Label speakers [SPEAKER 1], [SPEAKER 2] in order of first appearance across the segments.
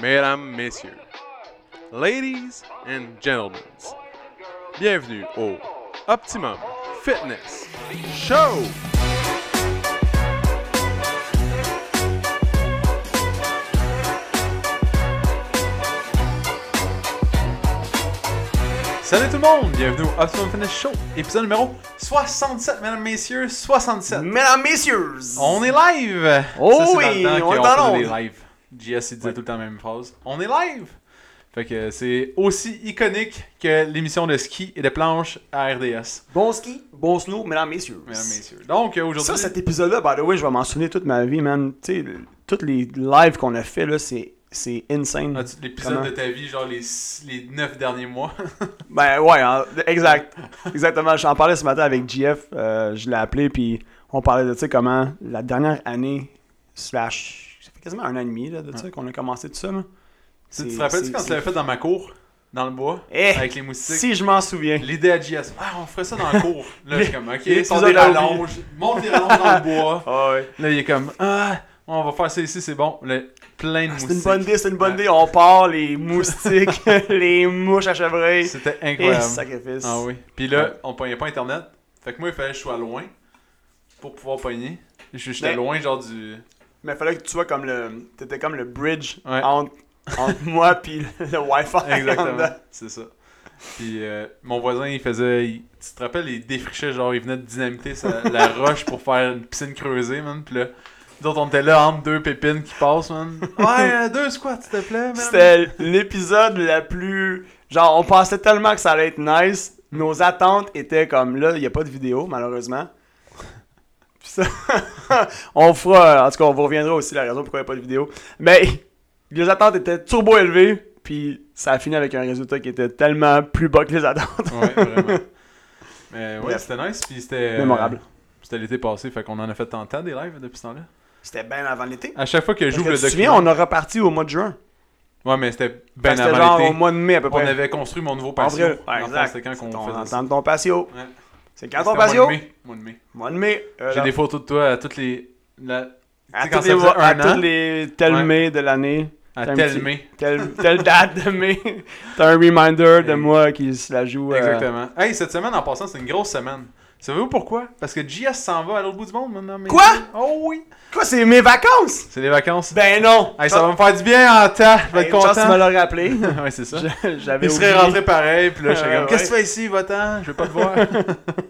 [SPEAKER 1] mesdames, messieurs, ladies and gentlemen, bienvenue au Optimum Fitness Show! Salut tout le monde, bienvenue au Optimum Fitness Show, épisode numéro 67, mesdames, messieurs, 67.
[SPEAKER 2] Mesdames, messieurs!
[SPEAKER 1] On est live!
[SPEAKER 2] Oh
[SPEAKER 1] Ça,
[SPEAKER 2] oui,
[SPEAKER 1] dans le temps
[SPEAKER 2] on est dans
[SPEAKER 1] des lives. JS il disait tout le temps la même phrase. On est live! Fait que c'est aussi iconique que l'émission de ski et de planche à RDS,
[SPEAKER 2] Bon ski, bon snow, mesdames, messieurs.
[SPEAKER 1] mesdames, messieurs. Donc euh, aujourd'hui,
[SPEAKER 2] Ça, cet épisode-là, by the way, je vais m'en souvenir toute ma vie, man. Tu sais, tous les lives qu'on a fait, là, c'est, c'est insane.
[SPEAKER 1] as-tu l'épisode de ta vie, genre les, les 9 derniers mois.
[SPEAKER 2] Ben ouais, hein, exact. Exactement. J'en parlais ce matin avec JF. euh, je l'ai appelé, puis on parlait de, tu sais, comment la dernière année, slash, fait quasiment un an et demi, là, de ça, qu'on a commencé tout ça, là.
[SPEAKER 1] tu te rappelles-tu quand tu l'avais fait dans ma cour, dans le bois,
[SPEAKER 2] Eh,
[SPEAKER 1] avec les moustiques?
[SPEAKER 2] si je m'en souviens.
[SPEAKER 1] L'idée à JS, ah, on ferait ça dans la cour. Là, je suis comme, ok,
[SPEAKER 2] L'épisode
[SPEAKER 1] sort des rallonges, monte des rallonges dans le bois.
[SPEAKER 2] Ah.
[SPEAKER 1] Là, il est comme, ah, on va faire ça ici, c'est bon. Là, plein de
[SPEAKER 2] Ah, C'est
[SPEAKER 1] moustiques.
[SPEAKER 2] une bonne idée, c'est une bonne idée. On part, les moustiques, les mouches à chevreuil.
[SPEAKER 1] C'était
[SPEAKER 2] Et
[SPEAKER 1] incroyable.
[SPEAKER 2] sacrifice.
[SPEAKER 1] Ah oui. Puis là,
[SPEAKER 2] Ouais.
[SPEAKER 1] on pognait pas internet. Fait que moi, il fallait que je sois loin pour pouvoir pogner. J'étais
[SPEAKER 2] Mais-
[SPEAKER 1] loin, genre du.
[SPEAKER 2] Mais fallait que tu sois comme le. T'étais comme le bridge
[SPEAKER 1] Ouais.
[SPEAKER 2] entre, entre moi puis le Wi-Fi. en
[SPEAKER 1] Exactement. C'est ça. Puis euh, mon voisin, il faisait. il- tu te rappelles, il défrichait, genre, il venait de dynamiter sa- la roche pour faire une piscine creusée, man. Puis là, nous autres, on était là entre deux pépines qui passent, man. Ouais, euh, deux squats, s'il te plaît, man.
[SPEAKER 2] C'était l'épisode la plus. Genre, on pensait tellement que ça allait être nice. Nos attentes étaient comme là, il n'y a pas de vidéo, malheureusement. Ça, on fera. En tout cas, on vous reviendra aussi la raison pourquoi il n'y a pas de vidéo. Mais les attentes étaient turbo élevées. Puis ça a fini avec un résultat qui était tellement plus bas que les attentes.
[SPEAKER 1] Ouais, vraiment. Mais ouais, c'était nice. Puis c'était. euh,
[SPEAKER 2] Mémorable.
[SPEAKER 1] C'était l'été passé, fait qu'on en a fait tant de temps des lives depuis ce temps-là.
[SPEAKER 2] C'était bien avant l'été.
[SPEAKER 1] À chaque fois que j'ouvre le
[SPEAKER 2] tu te
[SPEAKER 1] document.
[SPEAKER 2] souviens, on a reparti au mois de juin.
[SPEAKER 1] Ouais, mais c'était bien avant
[SPEAKER 2] genre au
[SPEAKER 1] l'été.
[SPEAKER 2] mois de mai à peu
[SPEAKER 1] On
[SPEAKER 2] près.
[SPEAKER 1] avait construit mon nouveau
[SPEAKER 2] En
[SPEAKER 1] patio.
[SPEAKER 2] vrai, ouais,
[SPEAKER 1] le fond,
[SPEAKER 2] exact.
[SPEAKER 1] C'était quand qu'on
[SPEAKER 2] On
[SPEAKER 1] faisait ça.
[SPEAKER 2] entend ton patio.
[SPEAKER 1] Ouais.
[SPEAKER 2] C'est quand ton
[SPEAKER 1] au mois de
[SPEAKER 2] patio?
[SPEAKER 1] mai. Mois de mai.
[SPEAKER 2] Mois de mai. euh,
[SPEAKER 1] J'ai des photos de toi à toutes les. la-
[SPEAKER 2] À toutes les, à toutes les tel
[SPEAKER 1] Ouais.
[SPEAKER 2] mai de l'année.
[SPEAKER 1] à tel
[SPEAKER 2] petit-
[SPEAKER 1] mai.
[SPEAKER 2] Telle, telle date de mai. T'as un reminder de moi qui se la joue. euh,
[SPEAKER 1] Exactement. Hey, cette semaine, en passant, c'est une grosse semaine. Savez-vous pourquoi? Parce que JS s'en va à l'autre bout du monde maintenant.
[SPEAKER 2] Quoi?
[SPEAKER 1] Oh oui!
[SPEAKER 2] Quoi, c'est mes vacances?
[SPEAKER 1] C'est les vacances.
[SPEAKER 2] Ben non!
[SPEAKER 1] Hey, ça va me faire du bien en temps. Je vais être
[SPEAKER 2] que tu me
[SPEAKER 1] content.
[SPEAKER 2] l'as rappelé.
[SPEAKER 1] ouais, c'est ça.
[SPEAKER 2] J'avais
[SPEAKER 1] Il serait rentré pareil, puis là, je suis
[SPEAKER 2] Ouais,
[SPEAKER 1] comme, qu'est-ce que tu fais ici, va-t'en, je veux pas te voir.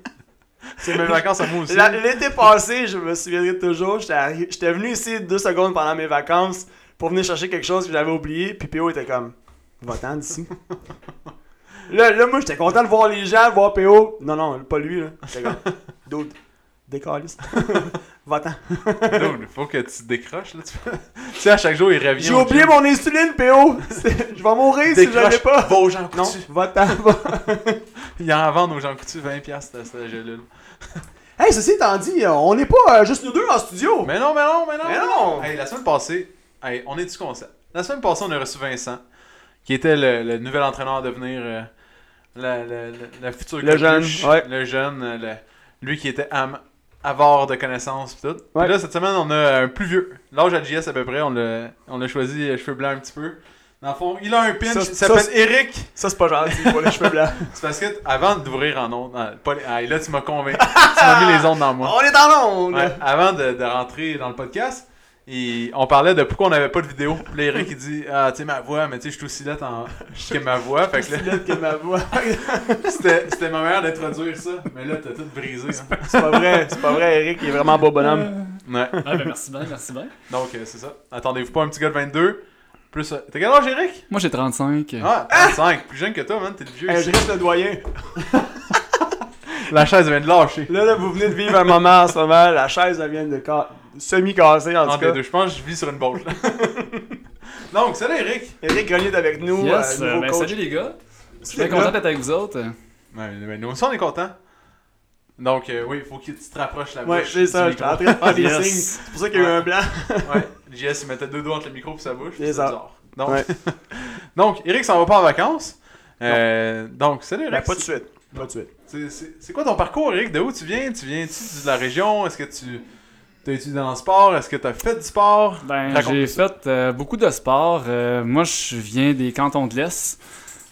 [SPEAKER 1] c'est mes vacances à moi aussi.
[SPEAKER 2] L'été passé, je me souviendrai toujours, j'étais venu ici deux secondes pendant mes vacances pour venir chercher quelque chose que j'avais oublié, puis PO était comme, va-t'en d'ici. Là, là, moi, j'étais content de voir les gens, de voir PO. Non, non, pas lui, là. J'étais comme, d'autres, décalisse. va-t'en.
[SPEAKER 1] Dude, faut que tu te décroches, là. Tu tu sais, à chaque jour, il revient.
[SPEAKER 2] J'ai oublié mon insuline, PO. Je vais mourir si je l'ai pas.
[SPEAKER 1] Va aux gens
[SPEAKER 2] Non,
[SPEAKER 1] coutus.
[SPEAKER 2] va-t'en. va.
[SPEAKER 1] Il en vend aux gens coutus 20$ piastres, cette gélule.
[SPEAKER 2] Hey, ceci étant dit, euh, on n'est pas euh, juste nous deux en studio.
[SPEAKER 1] Mais non, mais non, mais non.
[SPEAKER 2] Mais non.
[SPEAKER 1] Hey, la semaine passée, hey, on est du concept. La semaine passée, on a reçu Vincent, qui était le, le nouvel entraîneur à devenir, euh, la, la, la, la future
[SPEAKER 2] Le jeune, ouais.
[SPEAKER 1] le jeune, le- lui qui était am- avare de connaissances pis tout. Puis là, cette semaine, on a un plus vieux. L'âge à JS à peu près, on l'a on l'a choisi cheveux blancs un petit peu. Dans le fond, il a un pinch,
[SPEAKER 2] Ça,
[SPEAKER 1] s'appelle Eric.
[SPEAKER 2] Ça, c'est pas gentil pour les cheveux blancs.
[SPEAKER 1] C'est parce que avant d'ouvrir en ondes, ah, ah, là tu m'as convaincu, tu m'as mis les ondes dans moi.
[SPEAKER 2] on est en onde.
[SPEAKER 1] Ouais, avant de, de rentrer dans le podcast, et on parlait de pourquoi on n'avait pas de vidéo. Puis là, Eric il dit Ah, tu sais, ma voix, mais tu sais, je suis aussi là que ma voix. Fait que là,
[SPEAKER 2] C'est que ma voix.
[SPEAKER 1] c'était c'était ma manière d'introduire ça. Mais là, t'as tout brisé. hein.
[SPEAKER 2] C'est pas vrai, c'est pas vrai, Eric, il est vraiment beau bonhomme.
[SPEAKER 1] Ouais,
[SPEAKER 3] Ah ben merci bien, merci bien.
[SPEAKER 1] donc euh, c'est ça. Attendez-vous pas un petit gars de 22. Plus. euh, T'as quel âge, Eric?
[SPEAKER 3] Moi j'ai 35.
[SPEAKER 1] Ah, 35. Plus jeune que toi, man. T'es le vieux.
[SPEAKER 2] Hey,
[SPEAKER 1] ici.
[SPEAKER 2] je reste le doyen.
[SPEAKER 1] La chaise vient de lâcher.
[SPEAKER 2] Là, là, vous venez de vivre un moment en ce moment, la chaise, elle vient de ca- semi-casser en tout
[SPEAKER 1] Entre les
[SPEAKER 2] cas.
[SPEAKER 1] deux, je pense que je vis sur une botte. donc, salut, Eric.
[SPEAKER 2] Eric Grenier est avec nous,
[SPEAKER 3] yes,
[SPEAKER 2] euh,
[SPEAKER 3] euh,
[SPEAKER 2] nouveau
[SPEAKER 3] ben,
[SPEAKER 2] coach.
[SPEAKER 3] salut les gars. Je suis content d'être avec vous autres.
[SPEAKER 1] Ouais, mais nous aussi, on est contents. Donc, euh, oui, il faut que tu te rapproches la
[SPEAKER 2] Ouais,
[SPEAKER 1] bouche.
[SPEAKER 2] c'est ça,
[SPEAKER 1] du
[SPEAKER 2] j'étais en train de faire des
[SPEAKER 3] Yes.
[SPEAKER 2] signes. C'est pour ça qu'il y a eu un blanc.
[SPEAKER 1] Ouais, JS il mettait deux doigts entre le micro et sa bouche.
[SPEAKER 2] C'est
[SPEAKER 1] bizarre. Donc,
[SPEAKER 2] Ouais.
[SPEAKER 1] donc, Eric s'en va pas en vacances. Euh, donc, salut Eric.
[SPEAKER 2] Ben, pas de suite. Pas de suite.
[SPEAKER 1] C'est- C'est c'est quoi ton parcours, Eric? De où tu viens? Tu viens-tu de la région? Est-ce que tu T'as étudié dans le sport? Est-ce que t'as fait du sport?
[SPEAKER 3] Ben, j'ai fait euh, beaucoup de sport. Euh, moi, je viens des cantons de l'Est.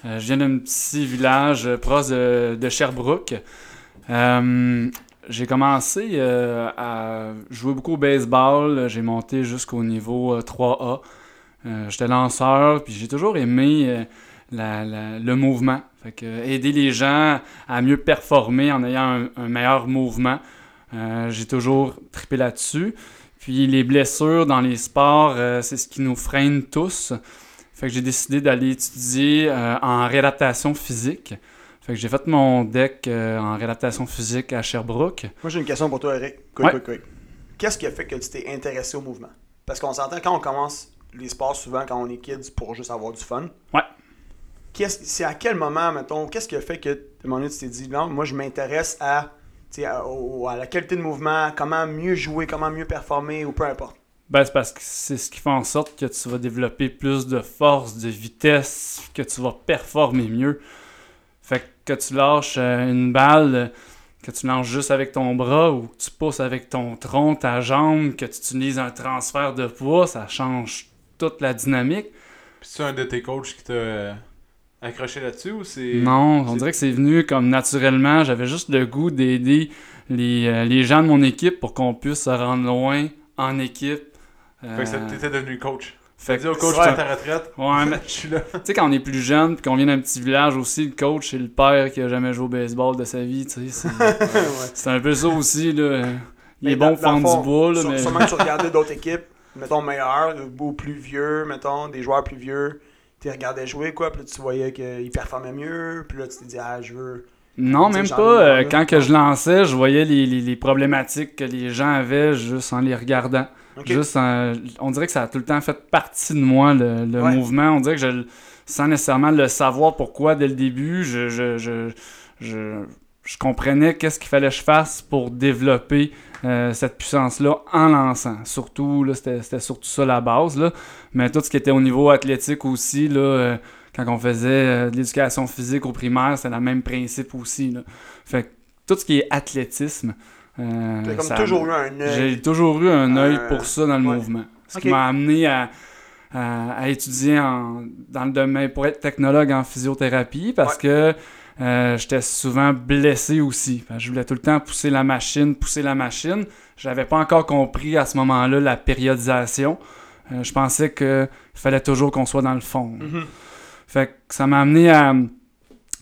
[SPEAKER 3] Euh, je viens d'un petit village proche de, de Sherbrooke. J'ai commencé à jouer beaucoup au baseball. J'ai monté jusqu'au niveau euh, 3A. Euh, J'étais lanceur, puis j'ai toujours aimé la- la- le mouvement. Fait que, aider les gens à mieux performer en ayant un, un meilleur mouvement. Euh, j'ai toujours trippé là-dessus. Puis les blessures dans les sports, euh, c'est ce qui nous freine tous. Fait que j'ai décidé d'aller étudier euh, en réadaptation physique. Fait que j'ai fait mon deck euh, en réadaptation physique à Sherbrooke.
[SPEAKER 2] Moi, j'ai une question pour toi, Eric.
[SPEAKER 3] Ouais.
[SPEAKER 2] Qu'est-ce qui a fait que tu t'es intéressé au mouvement? Parce qu'on s'entend quand on commence les sports, souvent quand on est kids, pour juste avoir du fun.
[SPEAKER 3] Ouais.
[SPEAKER 2] Qu'est-ce- C'est à quel moment, mettons, qu'est-ce qui a fait que, à un moment donné, tu t'es dit, non, moi, je m'intéresse à, à, à la qualité de mouvement, comment mieux jouer, comment mieux performer, ou peu importe.
[SPEAKER 3] Ben, c'est parce que c'est ce qui fait en sorte que tu vas développer plus de force, de vitesse, que tu vas performer mieux. Fait que tu lâches euh, une balle, euh, que tu lances juste avec ton bras ou que tu pousses avec ton tronc, ta jambe, que tu utilises un transfert de poids, ça change toute la dynamique.
[SPEAKER 1] Puis c'est un de tes coachs qui t'a euh, accroché là-dessus ou c'est.
[SPEAKER 3] Non, on dirait que c'est venu comme naturellement. J'avais juste le goût d'aider les, euh, les gens de mon équipe pour qu'on puisse se rendre loin en équipe.
[SPEAKER 1] Fait que
[SPEAKER 3] Euh,
[SPEAKER 1] t'étais devenu coach.
[SPEAKER 3] fait
[SPEAKER 1] dit au
[SPEAKER 3] que-
[SPEAKER 1] coach,
[SPEAKER 2] ouais.
[SPEAKER 1] ta retraite.
[SPEAKER 3] Ouais, mais
[SPEAKER 1] Je suis là.
[SPEAKER 3] Tu sais, quand on est plus jeune, puis qu'on vient d'un petit village aussi, le coach, c'est le père qui a jamais joué au baseball de sa vie, tu sais. C'est, un peu ça aussi, là. Il
[SPEAKER 2] Mais
[SPEAKER 3] est
[SPEAKER 2] dans-
[SPEAKER 3] bon pour
[SPEAKER 2] fond,
[SPEAKER 3] du bois, là,
[SPEAKER 2] Sur-
[SPEAKER 3] mais...
[SPEAKER 2] Sûrement que tu regardais d'autres équipes, mettons meilleurs, ou plus vieux, mettons, des joueurs plus vieux. Tu regardais jouer, quoi, puis là, tu voyais qu'ils performaient mieux, puis là, tu t'es dit, ah, je veux.
[SPEAKER 3] Non, même pas. euh, quand que je lançais, je voyais les, les- les problématiques que les gens avaient juste en les regardant. Juste en- on dirait que ça a tout le temps fait partie de moi, le, le
[SPEAKER 2] Ouais.
[SPEAKER 3] mouvement. On dirait que je, sans nécessairement le savoir pourquoi dès le début, je, je, je, je, je comprenais qu'est-ce qu'il fallait que je fasse pour développer euh, cette puissance-là en lançant. Surtout, là, c'était c'était surtout ça la base. Là. Mais tout ce qui était au niveau athlétique aussi, là, euh, quand on faisait euh, de l'éducation physique au primaire, c'est le même principe aussi. Là. Fait que tout ce qui est athlétisme,
[SPEAKER 2] T'as comme
[SPEAKER 3] ça-
[SPEAKER 2] toujours eu un œil.
[SPEAKER 3] j'ai toujours eu un œil pour ça dans le
[SPEAKER 2] ouais.
[SPEAKER 3] mouvement. Ce qui m'a amené à, à- à étudier en- dans le domaine pour être technologue en physiothérapie parce que euh, j'étais souvent blessé aussi. Je voulais tout le temps pousser la machine, pousser la machine. J'avais pas encore compris à ce moment-là la périodisation. Euh, je pensais qu'il fallait toujours qu'on soit dans le fond.
[SPEAKER 2] Mhm.
[SPEAKER 3] Fait que ça m'a amené à,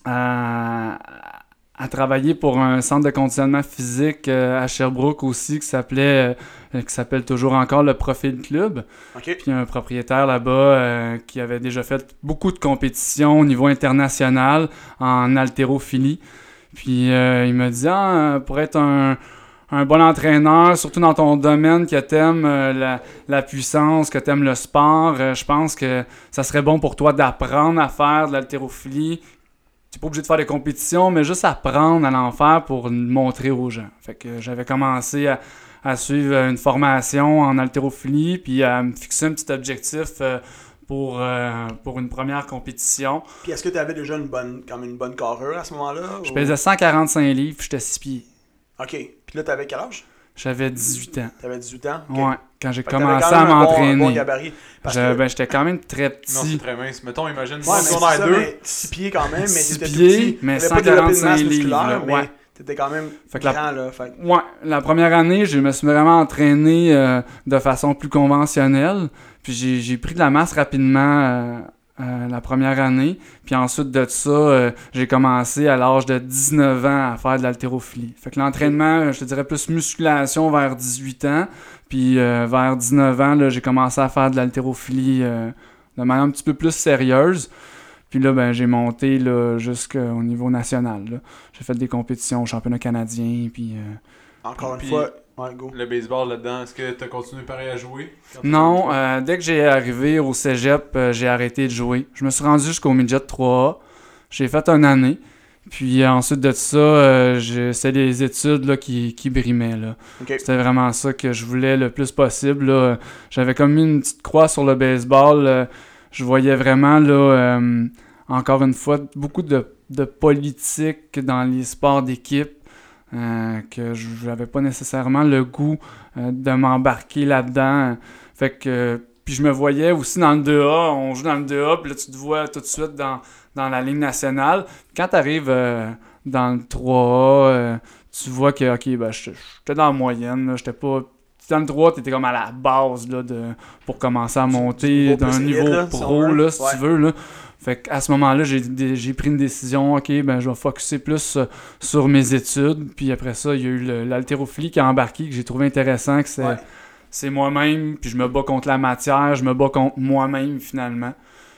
[SPEAKER 3] à, à travailler pour un centre de conditionnement physique euh, à Sherbrooke aussi qui s'appelait euh, qui s'appelle toujours encore le Profil Club.
[SPEAKER 2] Ok.
[SPEAKER 3] Puis il y a un propriétaire là-bas euh, qui avait déjà fait beaucoup de compétitions au niveau international en haltérophilie. Puis il m'a dit ah, pour être un, un bon entraîneur, surtout dans ton domaine que t'aimes la, la puissance, que t'aimes le sport, je pense que ça serait bon pour toi d'apprendre à faire de l'haltérophilie. Tu n'es pas obligé de faire des compétitions, mais juste apprendre à l'en faire pour le montrer aux gens. Fait que j'avais commencé à, à suivre une formation en haltérophilie, puis à me fixer un petit objectif euh, pour, euh, pour une première compétition.
[SPEAKER 2] Puis est-ce que tu avais déjà une bonne, comme une bonne carrure à ce moment-là?
[SPEAKER 3] Je
[SPEAKER 2] ou-
[SPEAKER 3] pesais 145 livres, j'étais 6 pieds.
[SPEAKER 2] Ok. Puis là, t'avais quel âge?
[SPEAKER 3] J'avais 18 ans.
[SPEAKER 2] T'avais 18 ans? Ok.
[SPEAKER 3] Ouais, quand j'ai commencé
[SPEAKER 2] quand
[SPEAKER 3] à
[SPEAKER 2] bon-
[SPEAKER 3] m'entraîner.
[SPEAKER 2] Bon,
[SPEAKER 3] ben, j'étais quand même très
[SPEAKER 1] Non, c'est
[SPEAKER 3] petit.
[SPEAKER 1] très mince. Mettons, imagine,
[SPEAKER 2] Ouais,
[SPEAKER 1] si
[SPEAKER 2] mais
[SPEAKER 1] on
[SPEAKER 2] c'est
[SPEAKER 1] a
[SPEAKER 2] ça,
[SPEAKER 1] deux.
[SPEAKER 2] mais 6 pieds quand même, mais
[SPEAKER 3] pieds,
[SPEAKER 2] petit.
[SPEAKER 3] mais
[SPEAKER 2] T'avais pas développé de
[SPEAKER 3] 145
[SPEAKER 2] masse
[SPEAKER 3] livres,
[SPEAKER 2] musculaire,
[SPEAKER 3] là,
[SPEAKER 2] mais
[SPEAKER 3] ouais.
[SPEAKER 2] t'étais quand même
[SPEAKER 3] Fait que la-
[SPEAKER 2] grand, là. Fait
[SPEAKER 3] Ouais, la première année, je me suis vraiment entraîné euh, de façon plus conventionnelle. Puis j'ai, j'ai pris de la masse rapidement euh, euh, la première année. Puis ensuite de ça, euh, j'ai commencé à l'âge de 19 ans à faire de l'haltérophilie. Fait que l'entraînement, je te dirais plus musculation vers 18 ans. Puis euh, vers 19 ans, là, j'ai commencé à faire de l'haltérophilie de manière un petit peu plus sérieuse. Puis là, ben, j'ai monté là, jusqu'au niveau national. J'ai fait des compétitions au championnat canadien. Puis...
[SPEAKER 2] Encore une fois, ouais, go.
[SPEAKER 1] Le baseball là-dedans, est-ce que t'as continué pareil à jouer?
[SPEAKER 3] Non, euh, dès que j'ai arrivé au cégep, euh, j'ai arrêté de jouer. Je me suis rendu jusqu'au midget 3A. J'ai fait une année. Puis euh, ensuite de ça, euh, c'est les études là, qui, qui brimaient. Là. C'était vraiment ça que je voulais le plus possible. là. J'avais comme mis une petite croix sur le baseball. je voyais vraiment, là, euh, encore une fois, beaucoup de, de politique dans les sports d'équipe. Euh, que je n'avais pas nécessairement le goût euh, de m'embarquer là-dedans. Fait que puis je me voyais aussi dans le 2A, on joue dans le 2A, puis là tu te vois tout de suite dans, dans la ligne nationale. Quand tu arrives euh, dans le 3A, tu vois que ok, ben, j'étais dans la moyenne, j'étais pas dans le 3, tu étais comme à la base là, de, pour commencer à monter d'un niveau pro, là, si tu veux. Là. Fait qu'à ce moment-là, j'ai pris une décision, ok, ben je vais focuser plus euh, sur mes études. Puis après ça, il y a eu l'haltérophilie qui a embarqué, que j'ai trouvé intéressant, que c'est moi-même, puis je me bats contre la matière, je me bats contre moi-même finalement.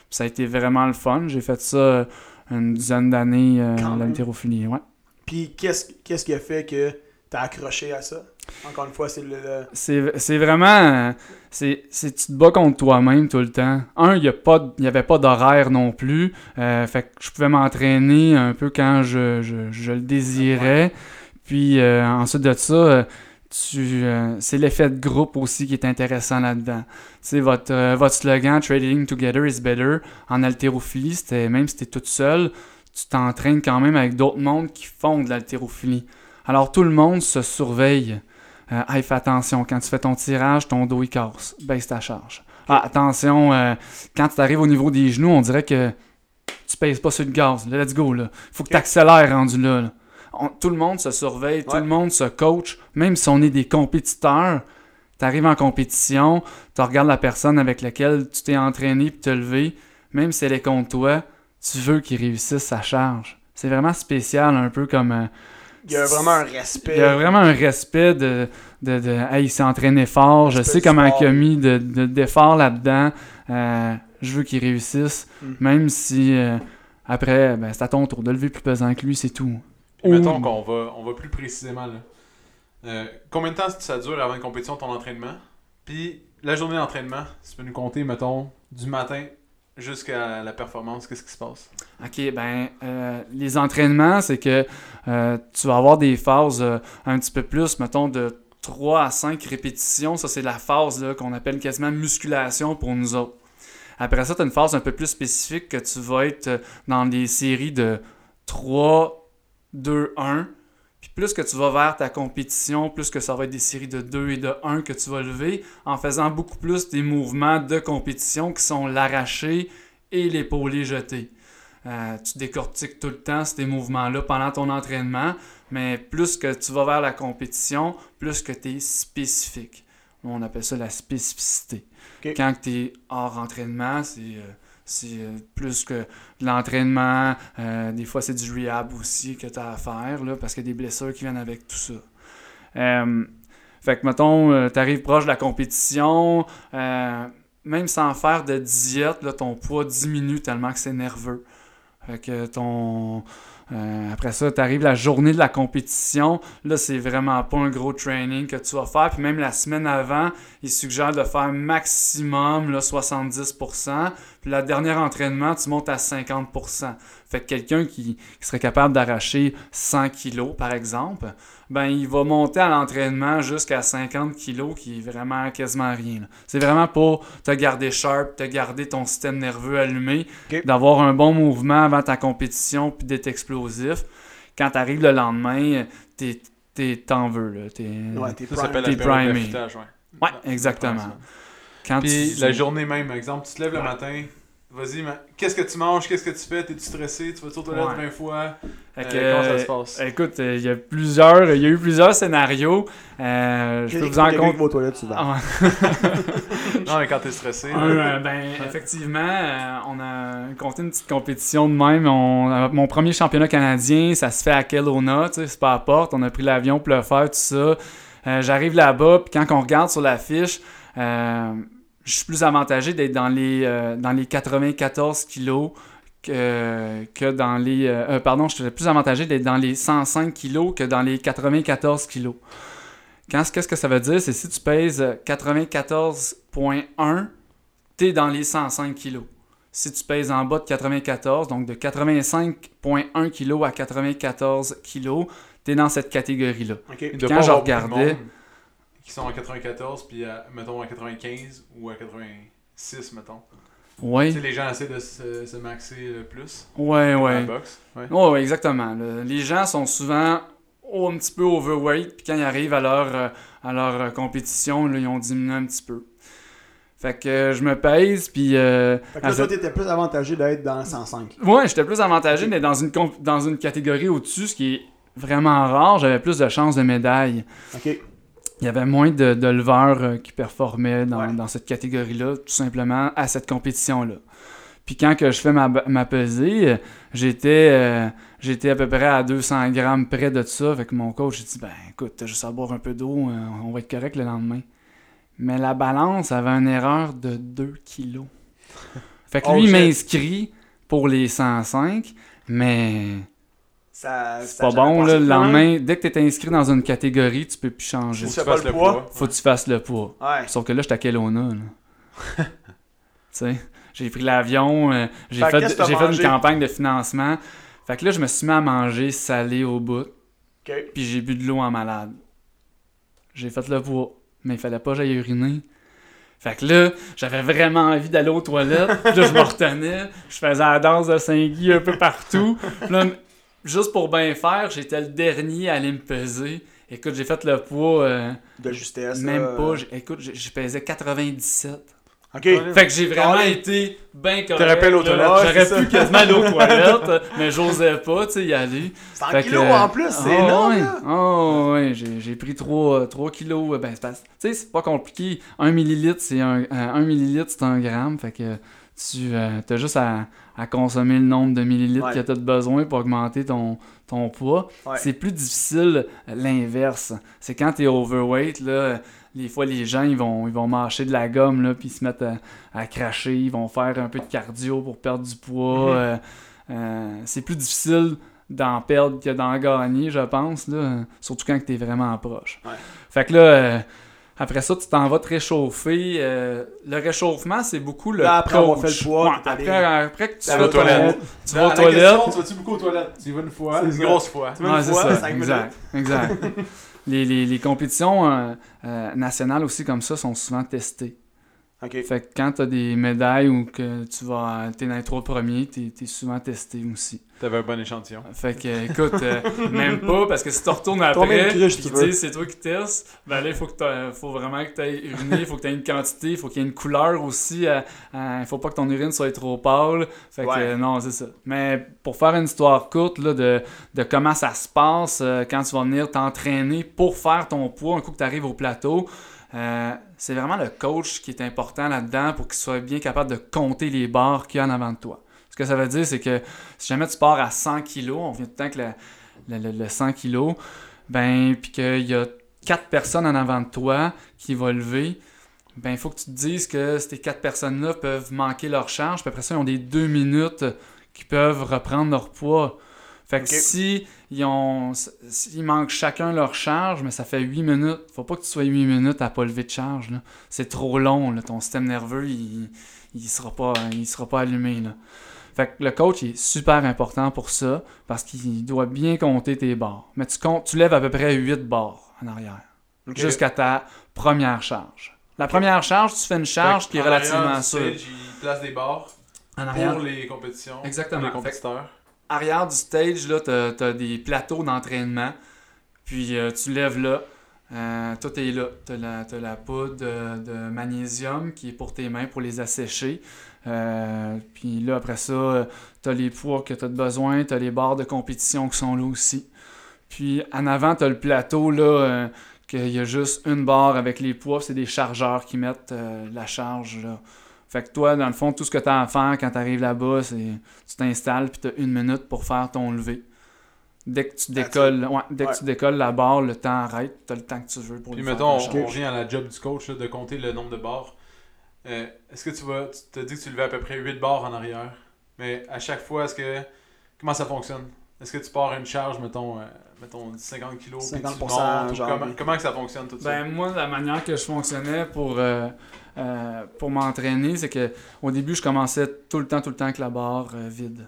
[SPEAKER 3] ça a été vraiment le fun. J'ai fait ça euh, une dizaine d'années, euh, l'haltérophilie, ouais.
[SPEAKER 2] Puis qu'est-ce qui a fait que tu as accroché à ça? Encore une fois, c'est le.
[SPEAKER 3] C'est vraiment. C'est tu te bats contre toi-même tout le temps. Un, il n'y avait pas d'horaire non plus. Euh, fait que je pouvais m'entraîner un peu quand je, je, le désirais. Puis euh, ensuite de ça, euh, tu, c'est l'effet de groupe aussi qui est intéressant là-dedans. Tu sais, votre, votre slogan Trading Together is Better en haltérophilie, c'était même si tu es toute seule, tu t'entraînes quand même avec d'autres mondes qui font de l'haltérophilie. Alors tout le monde se surveille. Euh, hey, fais attention, quand tu fais ton tirage, ton dos il casse. Baisse ta charge. Ah, attention, euh, quand tu arrives au niveau des genoux, on dirait que tu pèses pas sur le gaz. let's go. Là. Faut que tu accélères rendu là. tout le monde se surveille, tout le monde se coach. Même si on est des compétiteurs, tu arrives en compétition, tu regardes la personne avec laquelle tu t'es entraîné puis te levé, même si elle est contre toi, tu veux qu'il réussisse sa charge. C'est vraiment spécial, un peu comme. Euh,
[SPEAKER 2] il y a vraiment un respect.
[SPEAKER 3] Il y a vraiment un respect de. de, de hey, il s'est entraîné fort, je sais comment il a mis d'efforts de, là-dedans. Euh, je veux qu'il réussisse, mm. même si euh, après, ben, c'est à ton tour de lever plus pesant que lui, c'est tout.
[SPEAKER 1] mettons qu'on va, on va plus précisément. Là. Euh, combien de temps ça dure avant une compétition, ton entraînement? Puis la journée d'entraînement, tu peux nous compter, mettons, du matin jusqu'à la performance, qu'est-ce qui se passe?
[SPEAKER 3] OK, ben, euh, les entraînements, c'est que euh, tu vas avoir des phases euh, un petit peu plus, mettons, de 3 à 5 répétitions. Ça, c'est la phase qu'on appelle quasiment musculation pour nous autres. Après ça, tu as une phase un peu plus spécifique que tu vas être dans des séries de 3, 2, 1 puis plus que tu vas vers ta compétition, plus que ça va être des séries de 2 et de 1 que tu vas lever, en faisant beaucoup plus des mouvements de compétition qui sont l'arraché et l'épaulé jeté. Euh, tu décortiques tout le temps ces mouvements-là pendant ton entraînement, mais plus que tu vas vers la compétition, plus que tu es spécifique. On appelle ça la spécificité. Quand tu es hors entraînement, c'est... Euh, c'est euh, plus que de l'entraînement. Euh, des fois, c'est du rehab aussi que tu as à faire, là, parce qu'il y a des blessures qui viennent avec tout ça. Euh, fait que, mettons, tu arrives proche de la compétition, même sans faire de diète, là, ton poids diminue tellement que c'est nerveux. Fait que ton après ça, tu arrives la journée de la compétition. Là, c'est vraiment pas un gros training que tu vas faire. Puis même la semaine avant, ils suggèrent de faire maximum là, 70%. Puis la dernière entraînement, tu montes à 50%. Fait que quelqu'un qui, qui serait capable d'arracher 100 kg, par exemple, ben il va monter à l'entraînement jusqu'à 50 kg, qui est vraiment quasiment rien. C'est vraiment pour te garder sharp, te garder ton système nerveux allumé, d'avoir un bon mouvement avant ta compétition, puis d'être explosif. Quand tu arrives le lendemain, t'es t'en veux. Là. T'es,
[SPEAKER 1] ouais, t'es, primé.
[SPEAKER 3] Ouais. exactement.
[SPEAKER 1] Quand Puis la journée même, exemple, tu te lèves le matin, Vas-y, qu'est-ce que tu manges, qu'est-ce que tu fais, t'es-tu stressé, tu vas aux toilettes 20 fois, euh, comment ça se passe?
[SPEAKER 3] Écoute, euh, il y a plusieurs, il y a eu plusieurs scénarios, euh, je peux vous en compter.
[SPEAKER 2] vos toilettes souvent. Ah
[SPEAKER 1] non, mais quand t'es stressé.
[SPEAKER 3] ben, effectivement, on a compté une petite compétition de même, mon premier championnat canadien, ça se fait à Kelowna, tu sais, c'est pas à porte, on a pris l'avion pour le faire, tout ça. J'arrive là-bas, puis quand on regarde sur l'affiche, je suis plus avantagé d'être dans les, euh, dans les 94 kilos que, que dans les. Euh, euh, pardon, je suis plus avantagé d'être dans les 105 kilos que dans les 94 kilos. Qu'est-ce que ça veut dire? C'est si tu pèses 94.1, tu es dans les 105 kilos. Si tu pèses en bas de 94, donc de 85.1 kg à 94 kg, tu es dans cette catégorie-là. Quand je regardais
[SPEAKER 1] qui sont à 94, puis à, mettons à 95 ou à 86, mettons.
[SPEAKER 3] Oui.
[SPEAKER 1] Tu sais, les gens essaient de se, maxer le plus.
[SPEAKER 3] Ouais, ouais. Ouais. ouais. exactement. les gens sont souvent un petit peu overweight. Puis quand ils arrivent à leur, euh, à leur euh, compétition, là, ils ont diminué un petit peu. Fait que euh, je me pèse, puis... euh,
[SPEAKER 2] Fait que là, toi, t'étais plus avantagé d'être dans le 105.
[SPEAKER 3] Ouais, j'étais plus avantagé d'être dans une, comp- dans une catégorie au-dessus, ce qui est vraiment rare. J'avais plus de chances de médaille.
[SPEAKER 2] Ok.
[SPEAKER 3] Il y avait moins de, de leveurs euh, qui performaient dans,
[SPEAKER 2] Ouais.
[SPEAKER 3] dans cette catégorie-là, tout simplement, à cette compétition-là. Puis quand que je fais ma, ma pesée, j'étais euh, j'étais à peu près à 200 grammes près de ça. Fait que mon coach, j'ai dit, ben écoute, t'as juste à boire un peu d'eau, euh, on va être correct le lendemain. Mais la balance avait une erreur de 2 kilos. Fait que
[SPEAKER 2] Oh,
[SPEAKER 3] lui, il m'inscrit pour les 105, mais
[SPEAKER 2] Ça,
[SPEAKER 3] c'est pas bon, là, le lendemain. Dès que t'es inscrit dans une catégorie, tu peux plus changer.
[SPEAKER 2] Faut
[SPEAKER 1] Faut
[SPEAKER 2] que tu
[SPEAKER 1] tu
[SPEAKER 2] fasses le poids.
[SPEAKER 3] Faut que tu fasses le poids.
[SPEAKER 2] Ouais.
[SPEAKER 3] Sauf que là, j'étais à Kelowna. là. tu sais, j'ai pris l'avion, euh, j'ai
[SPEAKER 2] Fait
[SPEAKER 3] fait, une campagne de financement. Fait que là, je me suis mis à manger salé au bout, puis j'ai bu de l'eau en malade. J'ai fait le poids, mais il fallait pas que j'aille uriner. Fait que là, j'avais vraiment envie d'aller aux toilettes. Puis là, je me retenais. Je faisais la danse de Saint-Guy un peu partout. Puis là, juste pour bien faire, j'étais le dernier à aller me peser. Écoute, j'ai fait le poids, euh,
[SPEAKER 2] De justesse.
[SPEAKER 3] même pas. Écoute, j'ai j'ai pesé 97.
[SPEAKER 2] Ok.
[SPEAKER 3] Fait que j'ai vraiment
[SPEAKER 2] Allez.
[SPEAKER 3] été bien correct.
[SPEAKER 2] T'aurais pu aller aux toilettes,
[SPEAKER 3] J'aurais pu quasiment aller aux toilettes, mais j'osais pas, tu sais, y aller.
[SPEAKER 2] 100
[SPEAKER 3] Fait que,
[SPEAKER 2] kilos
[SPEAKER 3] euh,
[SPEAKER 2] en plus, c'est
[SPEAKER 3] ah
[SPEAKER 2] énorme.
[SPEAKER 3] ouais,
[SPEAKER 2] là.
[SPEAKER 3] ah ouais, j'ai j'ai pris 3, 3 kilos. euh, Ben, c'est pas- tu sais, c'est pas compliqué. 1 millilitre, c'est un, euh, un millilitre, c'est un gramme. Fait que tu as juste à, à consommer le nombre de millilitres
[SPEAKER 2] Ouais.
[SPEAKER 3] que tu as besoin pour augmenter ton, ton poids.
[SPEAKER 2] Ouais.
[SPEAKER 3] C'est plus difficile euh, l'inverse. C'est quand tu es overweight, là, les fois les gens ils vont, ils vont mâcher de la gomme, là, puis ils se mettent à, à cracher, ils vont faire un peu de cardio pour perdre du poids.
[SPEAKER 2] Mhm.
[SPEAKER 3] euh, euh, c'est plus difficile d'en perdre que d'en gagner, je pense, là, surtout quand tu es vraiment proche.
[SPEAKER 2] Ouais.
[SPEAKER 3] Fait que là, euh, après ça, tu t'en vas te réchauffer. euh, le réchauffement, c'est beaucoup le
[SPEAKER 2] Là, après
[SPEAKER 3] coach.
[SPEAKER 2] fait le poids,
[SPEAKER 3] Ouais,
[SPEAKER 2] t'es allé-
[SPEAKER 3] après, après que tu vas
[SPEAKER 2] aux
[SPEAKER 3] toilettes, tu vas aux toilettes,
[SPEAKER 1] Tu vas-tu beaucoup aux toilettes? Tu y vas une fois.
[SPEAKER 2] C'est
[SPEAKER 1] une grosse fois.
[SPEAKER 2] Tu veux une
[SPEAKER 3] Ouais,
[SPEAKER 2] fois,
[SPEAKER 3] ça, exact, exact. les, les, les compétitions euh, euh, nationales aussi comme ça sont souvent testées. Fait que quand tu as des médailles ou que tu vas t'es dans les trois premiers, t'es es souvent testé aussi.
[SPEAKER 1] T'avais un bon échantillon.
[SPEAKER 3] Fait que écoute, euh, même pas parce que si tu retournes après puis
[SPEAKER 2] tu
[SPEAKER 3] disent c'est toi qui testes, ben là il faut que t'as- faut vraiment que tu aies uriné, il faut que tu aies une quantité, il faut qu'il y ait une couleur aussi, euh, euh, il faut pas que ton urine soit trop pâle. Fait que
[SPEAKER 2] Ouais.
[SPEAKER 3] euh, non, c'est ça. Mais pour faire une histoire courte là, de, de comment ça se passe euh, quand tu vas venir t'entraîner pour faire ton poids un coup que tu arrives au plateau, euh, c'est vraiment le coach qui est important là-dedans pour qu'il soit bien capable de compter les barres qu'il y a en avant de toi. Ce que ça veut dire, c'est que si jamais tu pars à 100 kg, on vient tout le temps que le, le- le- le 100 kg, ben, puis qu'il y a quatre personnes en avant de toi qui vont lever, ben, il faut que tu te dises que ces quatre personnes-là peuvent manquer leur charge, puis après ça, ils ont des deux minutes qui peuvent reprendre leur poids. Fait que si ils ont s'ils manquent chacun leur charge, mais ça fait 8 minutes. Faut pas que tu sois 8 minutes à pas lever de charge. là. C'est trop long. Là. Ton système nerveux, il, il sera pas il sera pas allumé. Là. Fait que le coach est super important pour ça parce qu'il doit bien compter tes barres. Mais tu comptes, tu lèves à peu près 8 barres en arrière jusqu'à ta première charge. La première charge, tu fais une charge qui est relativement sûre.
[SPEAKER 1] Il place des barres
[SPEAKER 3] En
[SPEAKER 1] pour les compétitions.
[SPEAKER 3] Exactement.
[SPEAKER 1] Pour les compétiteurs.
[SPEAKER 3] Arrière du stage, là, t'as, t'as des plateaux d'entraînement. Puis euh, tu lèves là. Euh, tout est là. La, t'as la poudre de, magnésium qui est pour tes mains pour les assécher. Euh, puis là, après ça, euh, t'as les poids que t'as de besoin. T'as les barres de compétition qui sont là aussi. Puis en avant, t'as le plateau là. qu'il y a juste une barre avec les poids, c'est des chargeurs qui mettent la charge là. Fait que toi, dans le fond, tout ce que tu as à faire quand tu arrives là-bas, c'est tu t'installes puis tu as une minute pour faire ton lever. Dès que tu décolles, ouais, dès
[SPEAKER 2] Ouais.
[SPEAKER 3] que tu décolles la barre, le temps arrête, tu as le temps que tu veux pour
[SPEAKER 1] Puis
[SPEAKER 3] faire
[SPEAKER 1] mettons,
[SPEAKER 3] ta
[SPEAKER 1] on, revient à la job du coach là, de compter le nombre de barres. Euh, est-ce que tu vas. Tu t'as dit que tu levais à peu près 8 barres en arrière. Mais à chaque fois, est-ce que. Comment ça fonctionne? Est-ce que tu pars une charge, mettons, euh, mettons 50 kilos, puis tu
[SPEAKER 2] 50%,
[SPEAKER 1] montes, ou
[SPEAKER 2] genre,
[SPEAKER 1] comment,
[SPEAKER 2] oui.
[SPEAKER 1] comment que ça fonctionne tout ça?
[SPEAKER 3] Ben moi, la manière que je fonctionnais pour, euh, euh, pour m'entraîner, c'est que au début, je commençais tout le temps, tout le temps avec la barre euh, vide.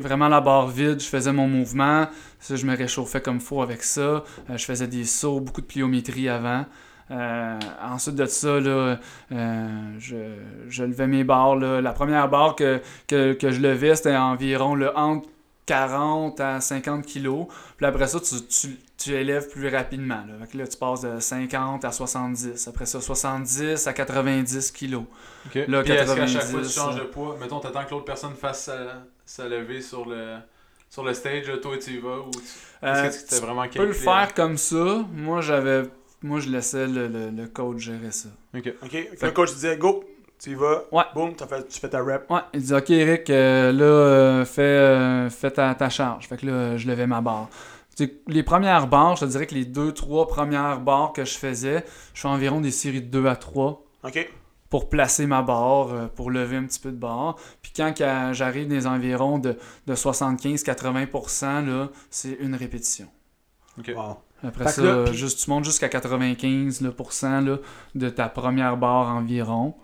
[SPEAKER 3] Vraiment la barre vide, je faisais mon mouvement, ça, je me réchauffais comme faut avec ça, je faisais des sauts, beaucoup de pliométrie avant. Euh, ensuite de ça, là, euh, je, je levais mes barres. là. La première barre que, que, que je levais, c'était environ le entre 40 à 50 kilos. Puis après ça, tu, tu, tu élèves plus rapidement. Là. Fait que là, tu passes de 50 à 70. Après ça, 70 à 90 kilos.
[SPEAKER 1] Ok.
[SPEAKER 3] Là,
[SPEAKER 1] Puis est-ce qu'à chaque
[SPEAKER 3] 90,
[SPEAKER 1] fois tu changes
[SPEAKER 3] euh,
[SPEAKER 1] de poids, mettons, t'attends que l'autre personne fasse sa, sa levée sur le, sur le stage, toi tu y vas ou tu...
[SPEAKER 3] Euh,
[SPEAKER 1] Est-ce que c'était vraiment
[SPEAKER 3] tu peux le faire comme ça. Moi, j'avais... Moi, je laissais le, le, le coach gérer ça.
[SPEAKER 1] Ok.
[SPEAKER 2] Ok. Le coach disait go, tu y vas.
[SPEAKER 3] Ouais.
[SPEAKER 2] Boum, fait, tu fais ta rep.
[SPEAKER 3] Ouais, il dit Ok, Eric, euh, là, euh, fais, euh, fais ta, ta charge. Fait que là, je levais ma barre. Tu sais, les premières barres, je te dirais que les deux, trois premières barres que je faisais, je fais environ des séries de 2 à 3
[SPEAKER 2] Ok.
[SPEAKER 3] pour placer ma barre, pour lever un petit peu de barre. Puis quand j'arrive des environs de, de 75-80%, là, c'est une répétition.
[SPEAKER 1] Ok.
[SPEAKER 2] Wow.
[SPEAKER 3] Après
[SPEAKER 2] Fait
[SPEAKER 3] ça,
[SPEAKER 2] là,
[SPEAKER 3] juste, tu montes jusqu'à 95% là, pour cent, là, de ta première barre environ.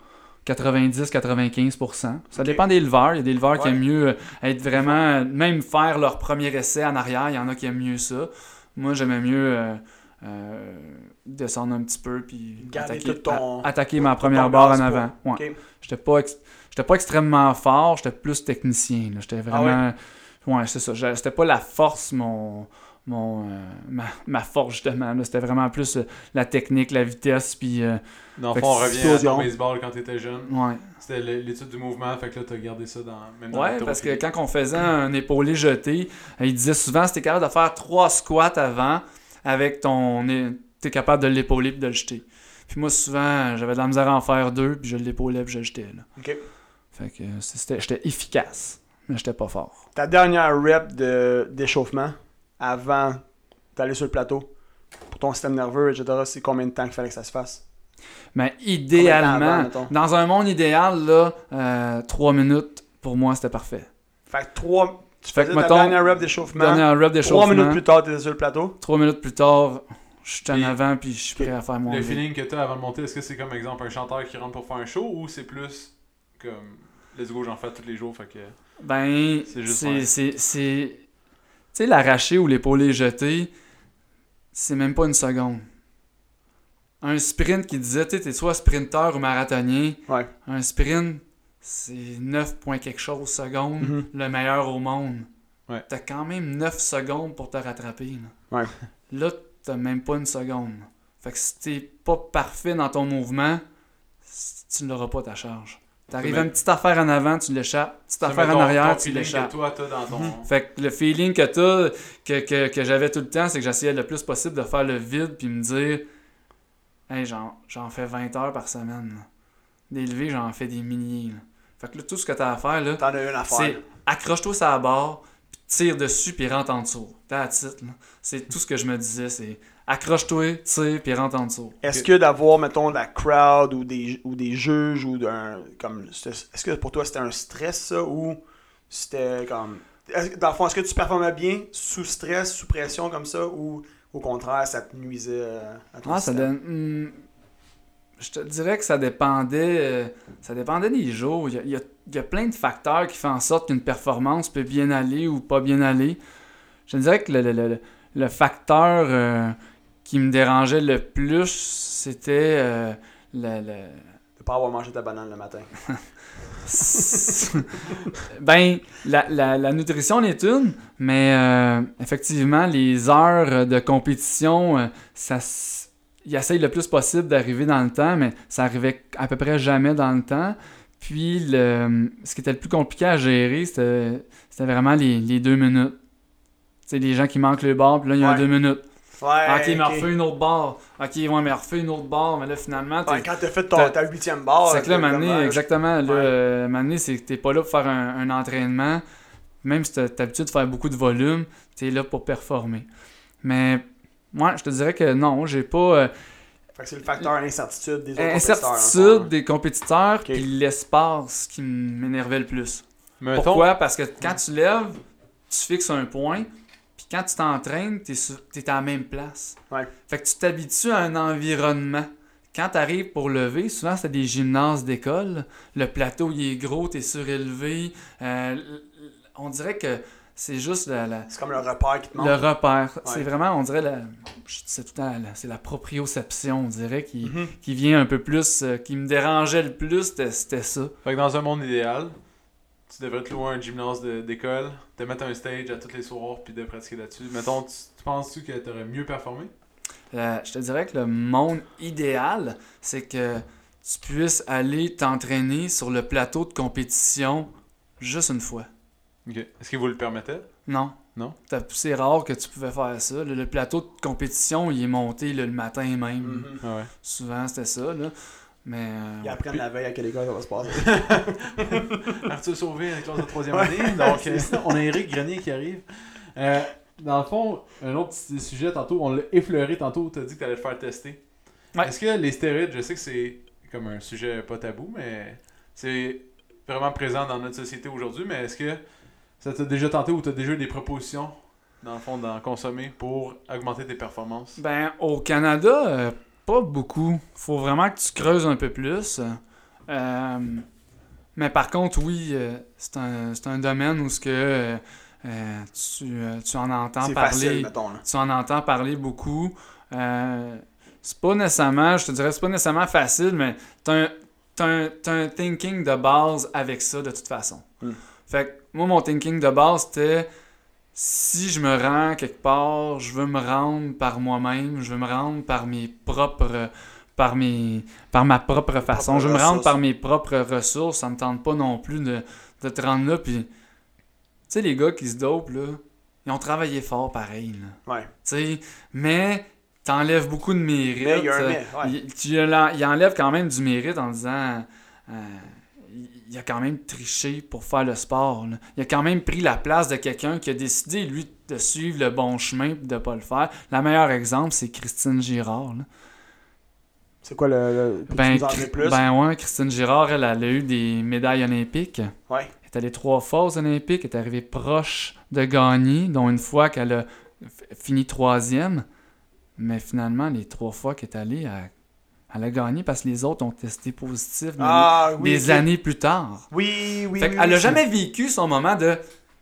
[SPEAKER 3] 90-95%. Ça dépend des leveurs. Il y a des leveurs qui aiment mieux euh, être vraiment, même faire leur premier essai en arrière. Il y en a qui aiment mieux ça. Moi, j'aimais mieux euh, euh, descendre un petit peu puis
[SPEAKER 2] Garder
[SPEAKER 3] attaquer,
[SPEAKER 2] ton-
[SPEAKER 3] a- attaquer ma première barre en avant. Ouais.
[SPEAKER 2] Ok.
[SPEAKER 3] J'étais pas, ex- j'étais pas extrêmement fort, j'étais plus technicien. J'étais
[SPEAKER 2] Ah
[SPEAKER 3] vraiment. ouais, c'est ça. C'était pas la force, mon. Mon euh, ma, ma force, justement. C'était vraiment plus euh, la technique, la vitesse, puis. euh,
[SPEAKER 1] Dans le
[SPEAKER 3] Fait
[SPEAKER 1] fond, on revient à ton baseball quand t'étais jeune.
[SPEAKER 3] ouais.
[SPEAKER 1] C'était l'étude du mouvement, fait que là t'as gardé ça dans même dans
[SPEAKER 3] Ouais, parce que quand on faisait un épaulé jeté, euh, il disait souvent si t'es capable de faire trois squats avant, avec ton. T'es capable de l'épauler puis de le jeter. Puis moi, souvent, j'avais de la misère à en faire deux, puis je l'épaulais puis je le jetais. Là.
[SPEAKER 2] Ok.
[SPEAKER 3] Fait que c'était- j'étais efficace, mais j'étais pas fort.
[SPEAKER 2] Ta dernière rep de- d'échauffement? Avant d'aller sur le plateau pour ton système nerveux, etc., c'est combien de temps qu'il fallait que ça se fasse?
[SPEAKER 3] Mais
[SPEAKER 2] avant,
[SPEAKER 3] idéalement, dans un monde idéal, là, euh, trois minutes, pour moi, c'était parfait.
[SPEAKER 2] Fait que trois. Tu
[SPEAKER 3] Fait
[SPEAKER 2] faisais
[SPEAKER 3] que,
[SPEAKER 2] ta
[SPEAKER 3] mettons,
[SPEAKER 2] dernière rep d'échauffement.
[SPEAKER 3] Dernière rep
[SPEAKER 2] Trois
[SPEAKER 3] d'échauffement.
[SPEAKER 2] minutes plus tard, t'étais sur le plateau.
[SPEAKER 3] Trois minutes plus tard, je suis en avant puis je suis prêt à faire mon
[SPEAKER 1] Le feeling que t'as avant de monter, est-ce que c'est comme exemple un chanteur qui rentre pour faire un show ou c'est plus comme let's go, j'en fais tous les jours, fait que.
[SPEAKER 3] Ben,
[SPEAKER 1] C'est
[SPEAKER 3] sais, l'arraché ou l'épaulé jeté, c'est même pas une seconde. Un sprint qui disait, tu sais, t'es soit sprinteur ou marathonien.
[SPEAKER 2] Ouais.
[SPEAKER 3] Un sprint, c'est 9 points quelque chose secondes,
[SPEAKER 2] Mhm.
[SPEAKER 3] le meilleur au monde.
[SPEAKER 1] Ouais.
[SPEAKER 3] T'as quand même 9 secondes pour te rattraper. Là,
[SPEAKER 2] Ouais.
[SPEAKER 3] là t'as même pas une seconde. Fait que si t'es pas parfait dans ton mouvement, tu n'auras pas ta charge. T'arrives à une petite affaire en avant, tu l'échappes. Petite affaire en arrière,
[SPEAKER 1] ton
[SPEAKER 3] tu l'échappes.
[SPEAKER 1] toi t'as dans ton.
[SPEAKER 3] Fait que le feeling que t'as, que, que, que j'avais tout le temps, c'est que j'essayais le plus possible de faire le vide puis me dire Hey, j'en, j'en fais 20 heures par semaine. levées, j'en fais des milliers. là. Fait que là, tout ce que t'as à faire, là,
[SPEAKER 2] T'en as une affaire.
[SPEAKER 3] c'est accroche-toi sur la barre, puis tire dessus, puis rentre en dessous. That's it, là. C'est tout ce que je me disais, c'est accroche-toi, tire, puis rentre en dessous.
[SPEAKER 2] Est-ce que d'avoir, mettons, la crowd ou des, ou des juges ou d'un. comme Est-ce que pour toi c'était un stress ça ou c'était comme. Dans le fond, est-ce que tu performais bien sous stress, sous pression comme ça ou au contraire ça te nuisait euh, à ton
[SPEAKER 3] Ah, ça
[SPEAKER 2] système?
[SPEAKER 3] donne. hmm, je te dirais que ça dépendait. euh, ça dépendait des jours. Il y, a, il y a- il y a plein de facteurs qui font en sorte qu'une performance peut bien aller ou pas bien aller. Je te dirais que le, le- le- le facteur euh, qui me dérangeait le plus, c'était euh, le- le,
[SPEAKER 2] De pas avoir mangé ta banane le matin.
[SPEAKER 3] ben, la, la, la nutrition en est une, mais euh, effectivement, les heures de compétition, euh, ça, essayent le plus possible d'arriver dans le temps, mais ça arrivait à peu près jamais dans le temps. Puis, le, ce qui était le plus compliqué à gérer, c'était c'était vraiment les, les deux minutes. Tu sais, les gens qui manquent le bar, puis là, il y a
[SPEAKER 2] Ouais.
[SPEAKER 3] deux minutes.
[SPEAKER 2] Ouais,
[SPEAKER 3] Ah, ok, mais
[SPEAKER 2] ok.
[SPEAKER 3] refais une autre barre. Ok, ouais, mais refais une autre barre, mais là, finalement,
[SPEAKER 2] Ouais, quand t'as fait ton, ta huitième barre.
[SPEAKER 3] c'est que là, Mané, exactement. Là,
[SPEAKER 2] Ouais.
[SPEAKER 3] euh, Mané, c'est que t'es pas là pour faire un, un entraînement. Même si t'as l'habitude de faire beaucoup de volume, t'es là pour performer. Mais moi, je te dirais que non, j'ai pas. euh,
[SPEAKER 2] Fait que c'est le facteur incertitude des autres compétiteurs,
[SPEAKER 3] incertitude des compétiteurs,
[SPEAKER 2] Ok.
[SPEAKER 3] puis l'espace qui m'énervait le plus.
[SPEAKER 1] Mettons,
[SPEAKER 3] Pourquoi? Parce que quand tu lèves, tu fixes un point, quand tu t'entraînes, t'es sur- t'es à la même place.
[SPEAKER 2] Ouais.
[SPEAKER 3] Fait que tu t'habitues à un environnement. Quand tu arrives pour lever, souvent c'est des gymnases d'école. Le plateau il est gros, tu es surélevé. Euh, on dirait que c'est juste la- la-
[SPEAKER 2] C'est comme le repère qui te manque.
[SPEAKER 3] le repère.
[SPEAKER 2] Ouais.
[SPEAKER 3] C'est vraiment, on dirait, la, je dis ça tout le c'est la proprioception, on dirait, qui,
[SPEAKER 2] Mhm.
[SPEAKER 3] qui vient un peu plus, euh, qui me dérangeait le plus, c'était c'était ça.
[SPEAKER 1] fait que dans un monde idéal, tu devrais te louer un gymnase d'école, te mettre un stage à tous les soirs, puis de pratiquer là-dessus. Mettons, tu, tu penses-tu que t'aurais mieux performé?
[SPEAKER 3] Euh, je te dirais que le monde idéal, c'est que tu puisses aller t'entraîner sur le plateau de compétition juste une fois.
[SPEAKER 1] Ok. Est-ce qu'il vous le permettait?
[SPEAKER 3] Non.
[SPEAKER 1] Non?
[SPEAKER 3] C'est rare que tu pouvais faire ça. Le, le plateau de compétition, il est monté là, le matin même.
[SPEAKER 2] Mhm.
[SPEAKER 1] Ah ouais.
[SPEAKER 3] Souvent, c'était ça. Là. Mais. euh,
[SPEAKER 2] Ils apprennent la veille à quelle école ça va se passer.
[SPEAKER 1] Arthur Sauvé, la classe de troisième année. Donc, euh, on a Eric Grenier qui arrive. Euh, dans le fond, un autre petit sujet, tantôt, on l'a effleuré tantôt, tu as dit que tu allais te faire tester.
[SPEAKER 3] Ouais.
[SPEAKER 1] Est-ce que les stéroïdes, je sais que c'est comme un sujet pas tabou, mais c'est vraiment présent dans notre société aujourd'hui, mais est-ce que ça t'a déjà tenté ou tu as déjà eu des propositions, dans le fond, d'en consommer pour augmenter tes performances?
[SPEAKER 3] Ben, au Canada, euh, pas beaucoup. Faut vraiment que tu creuses un peu plus. Euh, mais par contre, oui, euh, c'est un, c'est un domaine où ce que, euh, tu, tu en entends parler.
[SPEAKER 2] facile, mettons. Là.
[SPEAKER 3] tu en entends parler beaucoup. Euh, c'est pas nécessairement, je te dirais, c'est pas nécessairement facile, mais t'as un, un, un thinking de base avec ça de toute façon.
[SPEAKER 2] Hmm.
[SPEAKER 3] Fait que moi, mon thinking de base, c'était si je me rends quelque part, je veux me rendre par moi-même, je veux me rendre par mes propres. Par, mes, par ma propre façon. Je veux me rendre par mes propres ressources. Ça me tente pas non plus de, de te rendre là. Puis, tu sais, les gars qui se dopent, là, ils ont travaillé fort pareil. Là.
[SPEAKER 2] Ouais.
[SPEAKER 3] Tu sais, mais t'enlèves beaucoup de mérite.
[SPEAKER 2] Mais il y a un mais. Ouais.
[SPEAKER 3] il, tu l'en- il enlève quand même du mérite en disant euh, il, a quand même triché pour faire le sport. là. Il a quand même pris la place de quelqu'un qui a décidé, lui, de suivre le bon chemin et de pas le faire. Le meilleur exemple, c'est Christine Girard.
[SPEAKER 2] C'est quoi le. le...
[SPEAKER 3] Ben,
[SPEAKER 2] plus?
[SPEAKER 3] ben ouais, Christine Girard, elle, elle a eu des médailles olympiques.
[SPEAKER 2] Ouais.
[SPEAKER 3] Elle est allée trois fois aux Olympiques, elle est arrivée proche de gagner, dont une fois qu'elle a fini troisième. Mais finalement, les trois fois qu'elle est allée, elle, elle a gagné parce que les autres ont testé positif
[SPEAKER 2] Ah, oui.
[SPEAKER 3] des années plus tard.
[SPEAKER 2] Oui, oui.
[SPEAKER 3] fait
[SPEAKER 2] oui,
[SPEAKER 3] qu'elle
[SPEAKER 2] oui,
[SPEAKER 3] a
[SPEAKER 2] c'est-
[SPEAKER 3] jamais vécu son moment de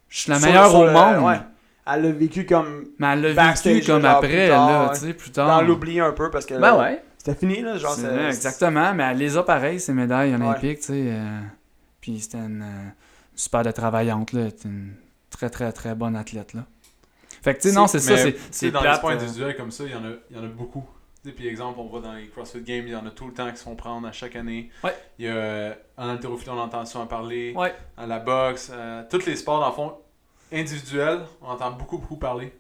[SPEAKER 3] je suis la
[SPEAKER 2] Sur-
[SPEAKER 3] meilleure
[SPEAKER 2] sur
[SPEAKER 3] au
[SPEAKER 2] le-
[SPEAKER 3] monde.
[SPEAKER 2] ouais. Elle l'a vécu comme.
[SPEAKER 3] Mais elle l'a vécu comme après,
[SPEAKER 2] plus tard,
[SPEAKER 3] là,
[SPEAKER 2] ouais.
[SPEAKER 3] tu sais, plus
[SPEAKER 2] Dans
[SPEAKER 3] tard.
[SPEAKER 2] l'oublier un peu parce que.
[SPEAKER 3] Ben ouais.
[SPEAKER 2] C'était fini, là. Genre,
[SPEAKER 3] C'est
[SPEAKER 2] c'est-
[SPEAKER 3] exactement, mais elle les a pareil, ces médailles olympiques, tu sais. euh, puis c'était une euh, super de travaillante, là. C'était une très, très, très bonne athlète, là. Fait que, tu sais, non, c'est ça,
[SPEAKER 1] Mais,
[SPEAKER 3] c'est
[SPEAKER 1] sais,
[SPEAKER 3] c'est
[SPEAKER 1] dans les
[SPEAKER 3] plate.
[SPEAKER 1] sports
[SPEAKER 3] euh,
[SPEAKER 1] individuels comme ça, il y en a, il y en a beaucoup. Sais, Puis exemple, on voit dans les CrossFit Games, il y en a tout le temps qui se font prendre à chaque année.
[SPEAKER 3] Ouais.
[SPEAKER 1] Il y a euh, en haltérophilie, on entend souvent parler.
[SPEAKER 3] Ouais.
[SPEAKER 1] À la boxe, euh, tous les sports, dans le fond, individuels, on entend beaucoup, beaucoup parler.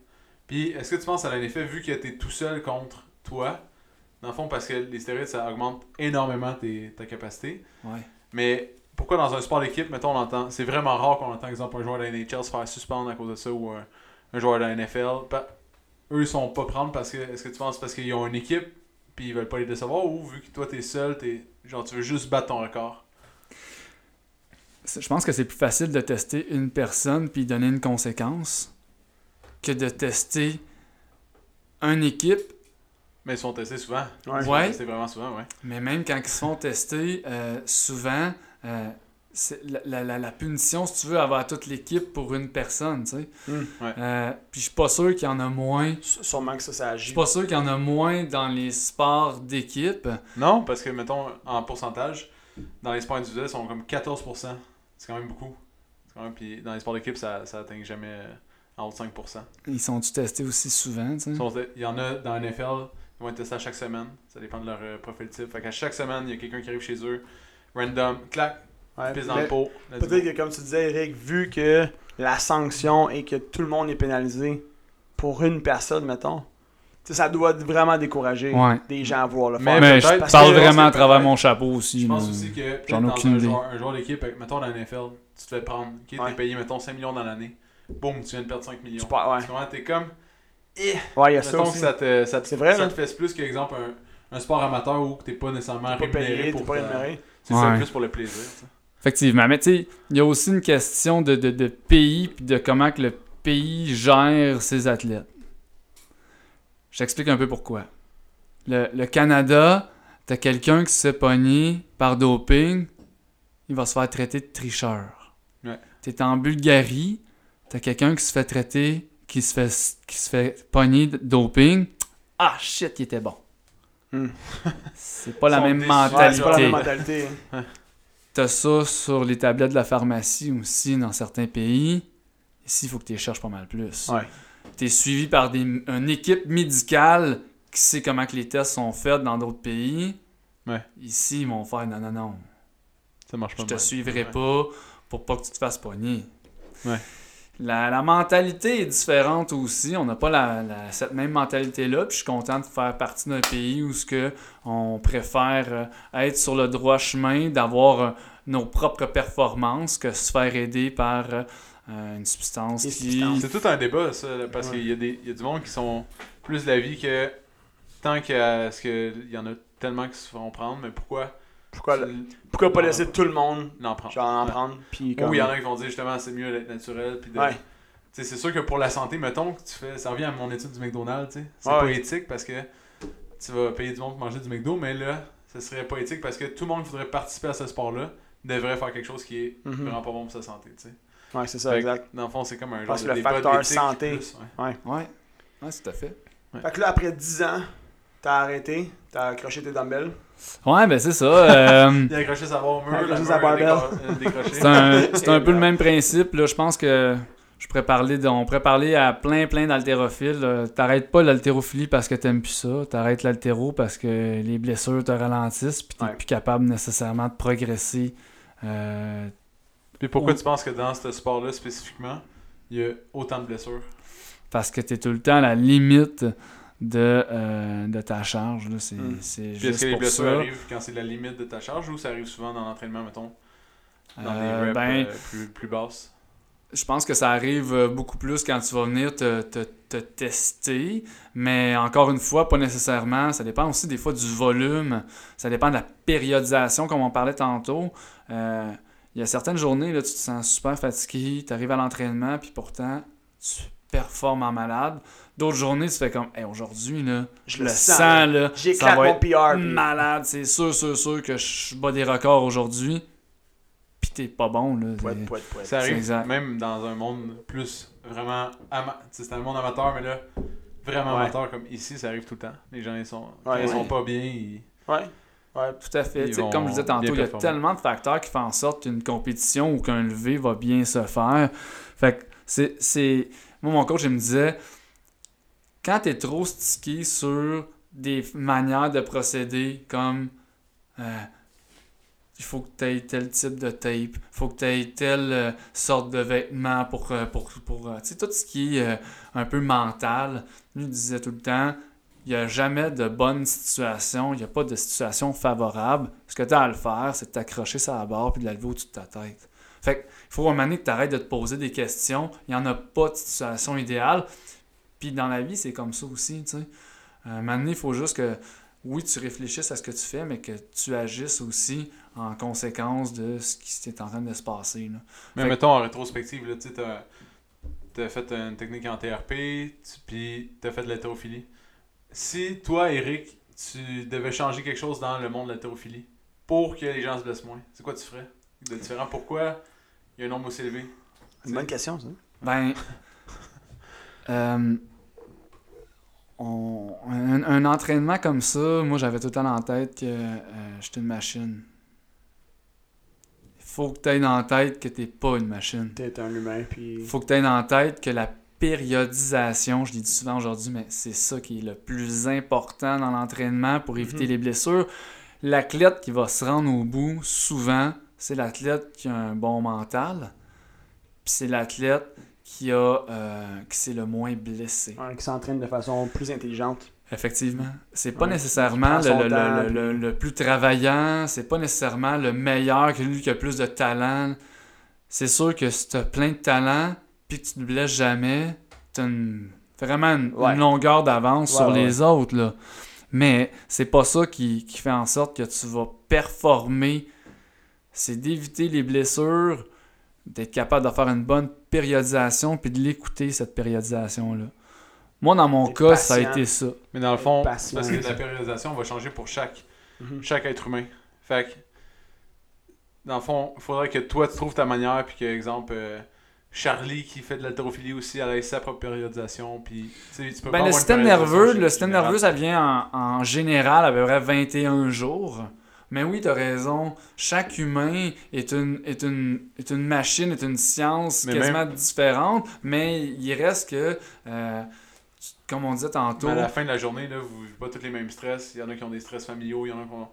[SPEAKER 1] Puis est-ce que tu penses a un effet vu que tu es tout seul contre toi? Dans le fond, parce que les stéroïdes, ça augmente énormément tes, ta capacité.
[SPEAKER 3] Ouais.
[SPEAKER 1] Mais pourquoi dans un sport d'équipe, mettons, on entend. C'est vraiment rare qu'on entend, exemple, un joueur de la NHL se faire suspendre à cause de ça ou un, un joueur de la NFL. Eux, ils sont pas prendre parce que. Est-ce que tu penses parce qu'ils ont une équipe puis ils veulent pas les décevoir ou vu que toi t'es seul, t'es. Genre, tu veux juste battre ton record?
[SPEAKER 3] C'est- Je pense que c'est plus facile de tester une personne puis donner une conséquence que de tester une équipe.
[SPEAKER 1] Mais ils sont testés souvent.
[SPEAKER 2] Ouais.
[SPEAKER 1] Sont testés vraiment souvent, ouais.
[SPEAKER 3] Mais même quand ils se font tester, euh, souvent, euh, c'est- la, la- la- la punition, si tu veux, avoir toute l'équipe pour une personne, tu sais.
[SPEAKER 1] Ouais.
[SPEAKER 3] Euh, puis je suis pas sûr qu'il y en a moins
[SPEAKER 2] Sûrement que ça, ça
[SPEAKER 3] Je
[SPEAKER 2] agit.
[SPEAKER 3] suis pas sûr qu'il y en a moins dans les sports d'équipe.
[SPEAKER 1] Non, parce que, mettons, en pourcentage, dans les sports individuels, ils sont comme 14%. C'est quand même beaucoup. C'est quand même, puis dans les sports d'équipe, ça, ça atteint jamais euh, en haut de 5%.
[SPEAKER 3] Ils sont-tu testés aussi souvent, tu sais?
[SPEAKER 1] Il y en a dans NFL, ils vont être testés à chaque semaine. Ça dépend de leur euh, profil type. Fait qu'à chaque semaine, il y a quelqu'un qui arrive chez eux, random, clac,
[SPEAKER 2] Ouais.
[SPEAKER 1] pisse dans
[SPEAKER 2] Mais
[SPEAKER 1] le pot. let's
[SPEAKER 2] Peut-être que, comme tu disais, Eric, vu que la sanction est que tout le monde est pénalisé pour une personne, mettons, ça doit vraiment décourager
[SPEAKER 3] Ouais.
[SPEAKER 2] des gens à voir le
[SPEAKER 1] Mais-
[SPEAKER 2] faire.
[SPEAKER 3] Mais je parle vraiment à travers mon chapeau aussi.
[SPEAKER 1] Je pense aussi que peut-être
[SPEAKER 3] J'en ai
[SPEAKER 1] dans
[SPEAKER 3] aucune
[SPEAKER 1] un
[SPEAKER 3] idée.
[SPEAKER 1] joueur, un joueur d'équipe, mettons dans la NFL, tu te fais prendre, ok,
[SPEAKER 2] Ouais.
[SPEAKER 1] t'es payé, mettons, 5 millions dans l'année. Boum, tu viens de perdre 5 millions.
[SPEAKER 2] Tu ouais.
[SPEAKER 1] T'es comme. Eh,
[SPEAKER 2] Ouais, il y a ça
[SPEAKER 1] Mettons que ça te, ça te,
[SPEAKER 2] C'est vrai,
[SPEAKER 1] ça te fait plus qu'exemple un, un sport amateur où t'es pas nécessairement rémunéré
[SPEAKER 2] payé,
[SPEAKER 1] pour. C'est ça, plus pour le plaisir.
[SPEAKER 3] Effectivement. Mais tu sais, il y a aussi une question de, de, de pays puis de comment que le pays gère ses athlètes. J'explique un peu pourquoi. Le, le Canada, t'as quelqu'un qui se fait pogner par doping, il va se faire traiter de tricheur.
[SPEAKER 1] Ouais.
[SPEAKER 3] T'es en Bulgarie, t'as quelqu'un qui se fait traiter, qui se fait, qui se fait pogner de doping. Ah shit, il était bon.
[SPEAKER 2] Hmm.
[SPEAKER 3] C'est pas
[SPEAKER 2] pas la même
[SPEAKER 3] mentalité. T'as ça sur les tablettes de la pharmacie aussi dans certains pays. Ici, il faut que tu les cherches pas mal plus.
[SPEAKER 2] Ouais.
[SPEAKER 3] Tu es suivi par des, une équipe médicale qui sait comment que les tests sont faits dans d'autres pays.
[SPEAKER 1] Ouais.
[SPEAKER 3] Ici, ils vont faire non, non, non.
[SPEAKER 1] Ça marche pas
[SPEAKER 3] Je te
[SPEAKER 1] mal.
[SPEAKER 3] suivrai
[SPEAKER 1] Ouais.
[SPEAKER 3] pas pour pas que tu te fasses pogner.
[SPEAKER 1] Ouais.
[SPEAKER 3] La, la mentalité est différente aussi. On n'a pas la, la- cette même mentalité-là. Puis je suis content de faire partie d'un pays où ce que on préfère euh, être sur le droit chemin, d'avoir euh, nos propres performances que se faire aider par euh, une substance
[SPEAKER 2] Des
[SPEAKER 3] qui...
[SPEAKER 1] C'est tout un débat, ça, là, parce
[SPEAKER 2] Ouais.
[SPEAKER 1] qu'il y, a des- il y a du monde qui sont plus de l'avis que tant qu'il parce que il y en a tellement qui se font prendre, mais pourquoi
[SPEAKER 2] Pourquoi, pourquoi pas laisser tout le monde
[SPEAKER 1] l'en prendre
[SPEAKER 2] genre en
[SPEAKER 1] Ouais.
[SPEAKER 2] prendre puis
[SPEAKER 1] Ou il y en a qui vont dire justement c'est mieux d'être naturel. Puis de...
[SPEAKER 2] Ouais.
[SPEAKER 1] C'est sûr que pour la santé, mettons que tu fais. Ça revient à mon étude du McDonald's. C'est
[SPEAKER 2] Ouais.
[SPEAKER 1] pas éthique parce que tu vas payer du monde pour manger du McDo, mais là, ça serait pas éthique parce que tout le monde qui voudrait participer à ce sport-là devrait faire quelque chose qui est
[SPEAKER 2] Mhm.
[SPEAKER 1] vraiment pas bon pour sa santé, tu sais.
[SPEAKER 2] Ouais, c'est ça,
[SPEAKER 1] Fait
[SPEAKER 2] exact.
[SPEAKER 1] Dans le fond, c'est comme un genre
[SPEAKER 2] Parce
[SPEAKER 1] de
[SPEAKER 2] que le
[SPEAKER 1] débat
[SPEAKER 2] facteur santé.
[SPEAKER 1] plus, ouais.
[SPEAKER 3] Ouais, ouais tout à fait.
[SPEAKER 2] Fait que là, après 10 ans, t'as arrêté, t'as accroché tes dumbbells.
[SPEAKER 3] Ouais, ben c'est ça. euh,
[SPEAKER 1] Il a accroché sa barre au mur,
[SPEAKER 2] Il a sa
[SPEAKER 1] euh.
[SPEAKER 3] C'est un, c'est un peu le même principe. Là. Je pense que je pourrais parler de- on pourrait parler à plein plein d'haltérophiles. T'arrêtes pas l'haltérophilie parce que t'aimes plus ça. T'arrêtes l'haltéro parce que les blessures te ralentissent puis t'es
[SPEAKER 2] Ouais.
[SPEAKER 3] plus capable nécessairement de progresser. Euh,
[SPEAKER 1] Puis pourquoi
[SPEAKER 3] Ou-
[SPEAKER 1] tu penses que dans ce sport-là spécifiquement, il y a autant de blessures?
[SPEAKER 3] Parce que t'es tout le temps à la limite de, euh, de ta charge. là. C'est
[SPEAKER 2] Mm.
[SPEAKER 3] c'est
[SPEAKER 1] Puis est-ce
[SPEAKER 3] juste
[SPEAKER 1] que les
[SPEAKER 3] pour
[SPEAKER 1] blessures
[SPEAKER 3] ça.
[SPEAKER 1] arrivent quand c'est la limite de ta charge ou ça arrive souvent dans l'entraînement, mettons, dans
[SPEAKER 3] Euh,
[SPEAKER 1] des reps
[SPEAKER 3] ben,
[SPEAKER 1] euh, plus, plus basses?
[SPEAKER 3] Je pense que ça arrive euh, beaucoup plus quand tu vas venir te, te- te tester, mais encore une fois, pas nécessairement. Ça dépend aussi des fois du volume, ça dépend de la périodisation, comme on parlait tantôt. Euh, Il y a certaines journées, là, tu te sens super fatigué, tu arrives à l'entraînement, puis pourtant, tu performes en malade. D'autres journées, tu fais comme, hey, aujourd'hui, là, je le sens, là, ça
[SPEAKER 2] J'éclate mon
[SPEAKER 3] être
[SPEAKER 2] PR. puis-
[SPEAKER 3] malade, c'est sûr, sûr, sûr que je bats des records aujourd'hui, puis t'es pas bon, là.
[SPEAKER 2] Pouet,
[SPEAKER 3] C'est-
[SPEAKER 2] pouet, pouet.
[SPEAKER 1] Ça arrive
[SPEAKER 3] exact.
[SPEAKER 1] même dans un monde plus vraiment. ama- C'est un monde amateur, mais là, vraiment
[SPEAKER 2] Ouais.
[SPEAKER 1] amateur comme ici, ça arrive tout le temps. Les gens, ils sont,
[SPEAKER 2] Ouais,
[SPEAKER 1] ils
[SPEAKER 2] ouais.
[SPEAKER 1] sont pas bien. Ils...
[SPEAKER 2] Ouais. Ouais.
[SPEAKER 3] Tout à fait. Comme je disais tantôt, il y a tellement de facteurs qui font en sorte qu'une compétition ou qu'un lever va bien se faire. Fait que c'est. c'est- Moi, mon coach, il me disait quand tu es trop stické sur des manières de procéder comme euh, il faut que tu aies tel type de tape, il faut que tu aies telle euh, sorte de vêtements pour. euh, pour, pour euh, tu sais, tout ce qui est un peu mental. Lui disait tout le temps il n'y a jamais de bonne situation, il n'y a pas de situation favorable. Ce que tu as à le faire, c'est de t'accrocher sur la barre puis de la lever au-dessus de ta tête. Fait que, il faut un moment donné que tu arrêtes de te poser des questions. Il n'y en a pas de situation idéale. Puis dans la vie, c'est comme ça aussi, tu sais. Euh, un moment donné, il faut juste que, oui, tu réfléchisses à ce que tu fais, mais que tu agisses aussi en conséquence de ce qui est en train de se passer. Là.
[SPEAKER 1] Mais
[SPEAKER 3] Fait que-
[SPEAKER 1] mettons en rétrospective, là, tu sais, t'as t'as fait une technique en TRP, tu- puis t'as fait de l'hétérophilie. Si toi, Eric, tu devais changer quelque chose dans le monde de l'hétérophilie pour que les gens se blessent moins, c'est quoi tu ferais de différent? Pourquoi il y a un nombre aussi élevé?
[SPEAKER 2] C'est une bonne question, ça.
[SPEAKER 3] Ben, euh, on- un, un entraînement comme ça, moi j'avais tout le temps en tête que euh, j'étais une machine. Il faut que tu aies dans la tête que t'es pas une machine.
[SPEAKER 2] T'es un humain, puis...
[SPEAKER 3] faut que tu aies dans la tête que la périodisation, je l'ai dit souvent aujourd'hui, mais c'est ça qui est le plus important dans l'entraînement pour éviter
[SPEAKER 2] Mhm.
[SPEAKER 3] les blessures. L'athlète qui va se rendre au bout, souvent, c'est l'athlète qui a un bon mental, puis c'est l'athlète qui a euh, qui s'est le moins blessé.
[SPEAKER 2] Ouais, qui s'entraîne de façon plus intelligente.
[SPEAKER 3] Effectivement. C'est pas
[SPEAKER 2] Ouais.
[SPEAKER 3] nécessairement le, le- le- le- plus travaillant, c'est pas nécessairement le meilleur, que lui qui a plus de talent. C'est sûr que si t'as plein de talent, puis que tu te blesses jamais, t'as une- vraiment une, longueur d'avance
[SPEAKER 2] Ouais,
[SPEAKER 3] sur les autres. Là. Mais c'est pas ça qui, qui fait en sorte que tu vas performer. C'est d'éviter les blessures, d'être capable de faire une bonne périodisation, puis de l'écouter, cette périodisation-là. Moi, dans mon cas, ça a été ça.
[SPEAKER 1] Mais dans le fond,
[SPEAKER 2] Patient.
[SPEAKER 1] parce que la périodisation va changer pour chaque,
[SPEAKER 2] Mhm.
[SPEAKER 1] chaque être humain. Fait que, dans le fond, il faudrait que toi tu trouves ta manière, puis que, exemple, euh, Charlie qui fait de l'haltérophilie aussi, elle ait sa propre périodisation, puis tu pas
[SPEAKER 3] le nerveux, système nerveux, ça vient en, en général à peu près 21 jours. Mais oui, t'as raison. Chaque humain est une, est une, est une machine, est une science
[SPEAKER 1] Mais
[SPEAKER 3] quasiment différente, mais il reste que, euh, comme on disait tantôt,
[SPEAKER 1] Mais à la fin de la journée, là, vous vivez pas tous les mêmes stress. Il y en a qui ont des stress familiaux, il y en a qui ont.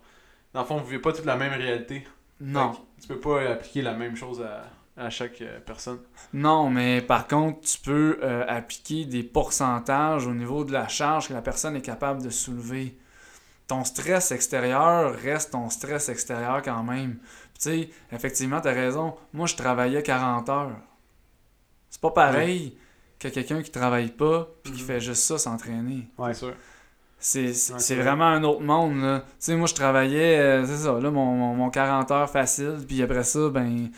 [SPEAKER 1] Dans le fond, vous vivez pas toute la même réalité.
[SPEAKER 3] non.
[SPEAKER 1] Que Tu peux pas appliquer la même chose à, à chaque euh, personne.
[SPEAKER 3] Non, mais par contre, tu peux euh, appliquer des pourcentages au niveau de la charge que la personne est capable de soulever. Ton stress extérieur reste ton stress extérieur quand même. Tu sais, effectivement, tu as raison. Moi, je travaillais 40 heures. C'est pas pareil que quelqu'un qui travaille pas puis qui
[SPEAKER 2] Mhm.
[SPEAKER 3] fait juste ça s'entraîner.
[SPEAKER 2] Ouais.
[SPEAKER 1] C'est sûr.
[SPEAKER 3] C'est c'est-
[SPEAKER 2] Ouais,
[SPEAKER 3] c'est
[SPEAKER 2] c'est vrai.
[SPEAKER 3] vraiment un autre monde. là. Tu sais, moi, je travaillais, euh, c'est ça, là, mon, mon, mon 40 heures facile. Puis après ça, ben, tu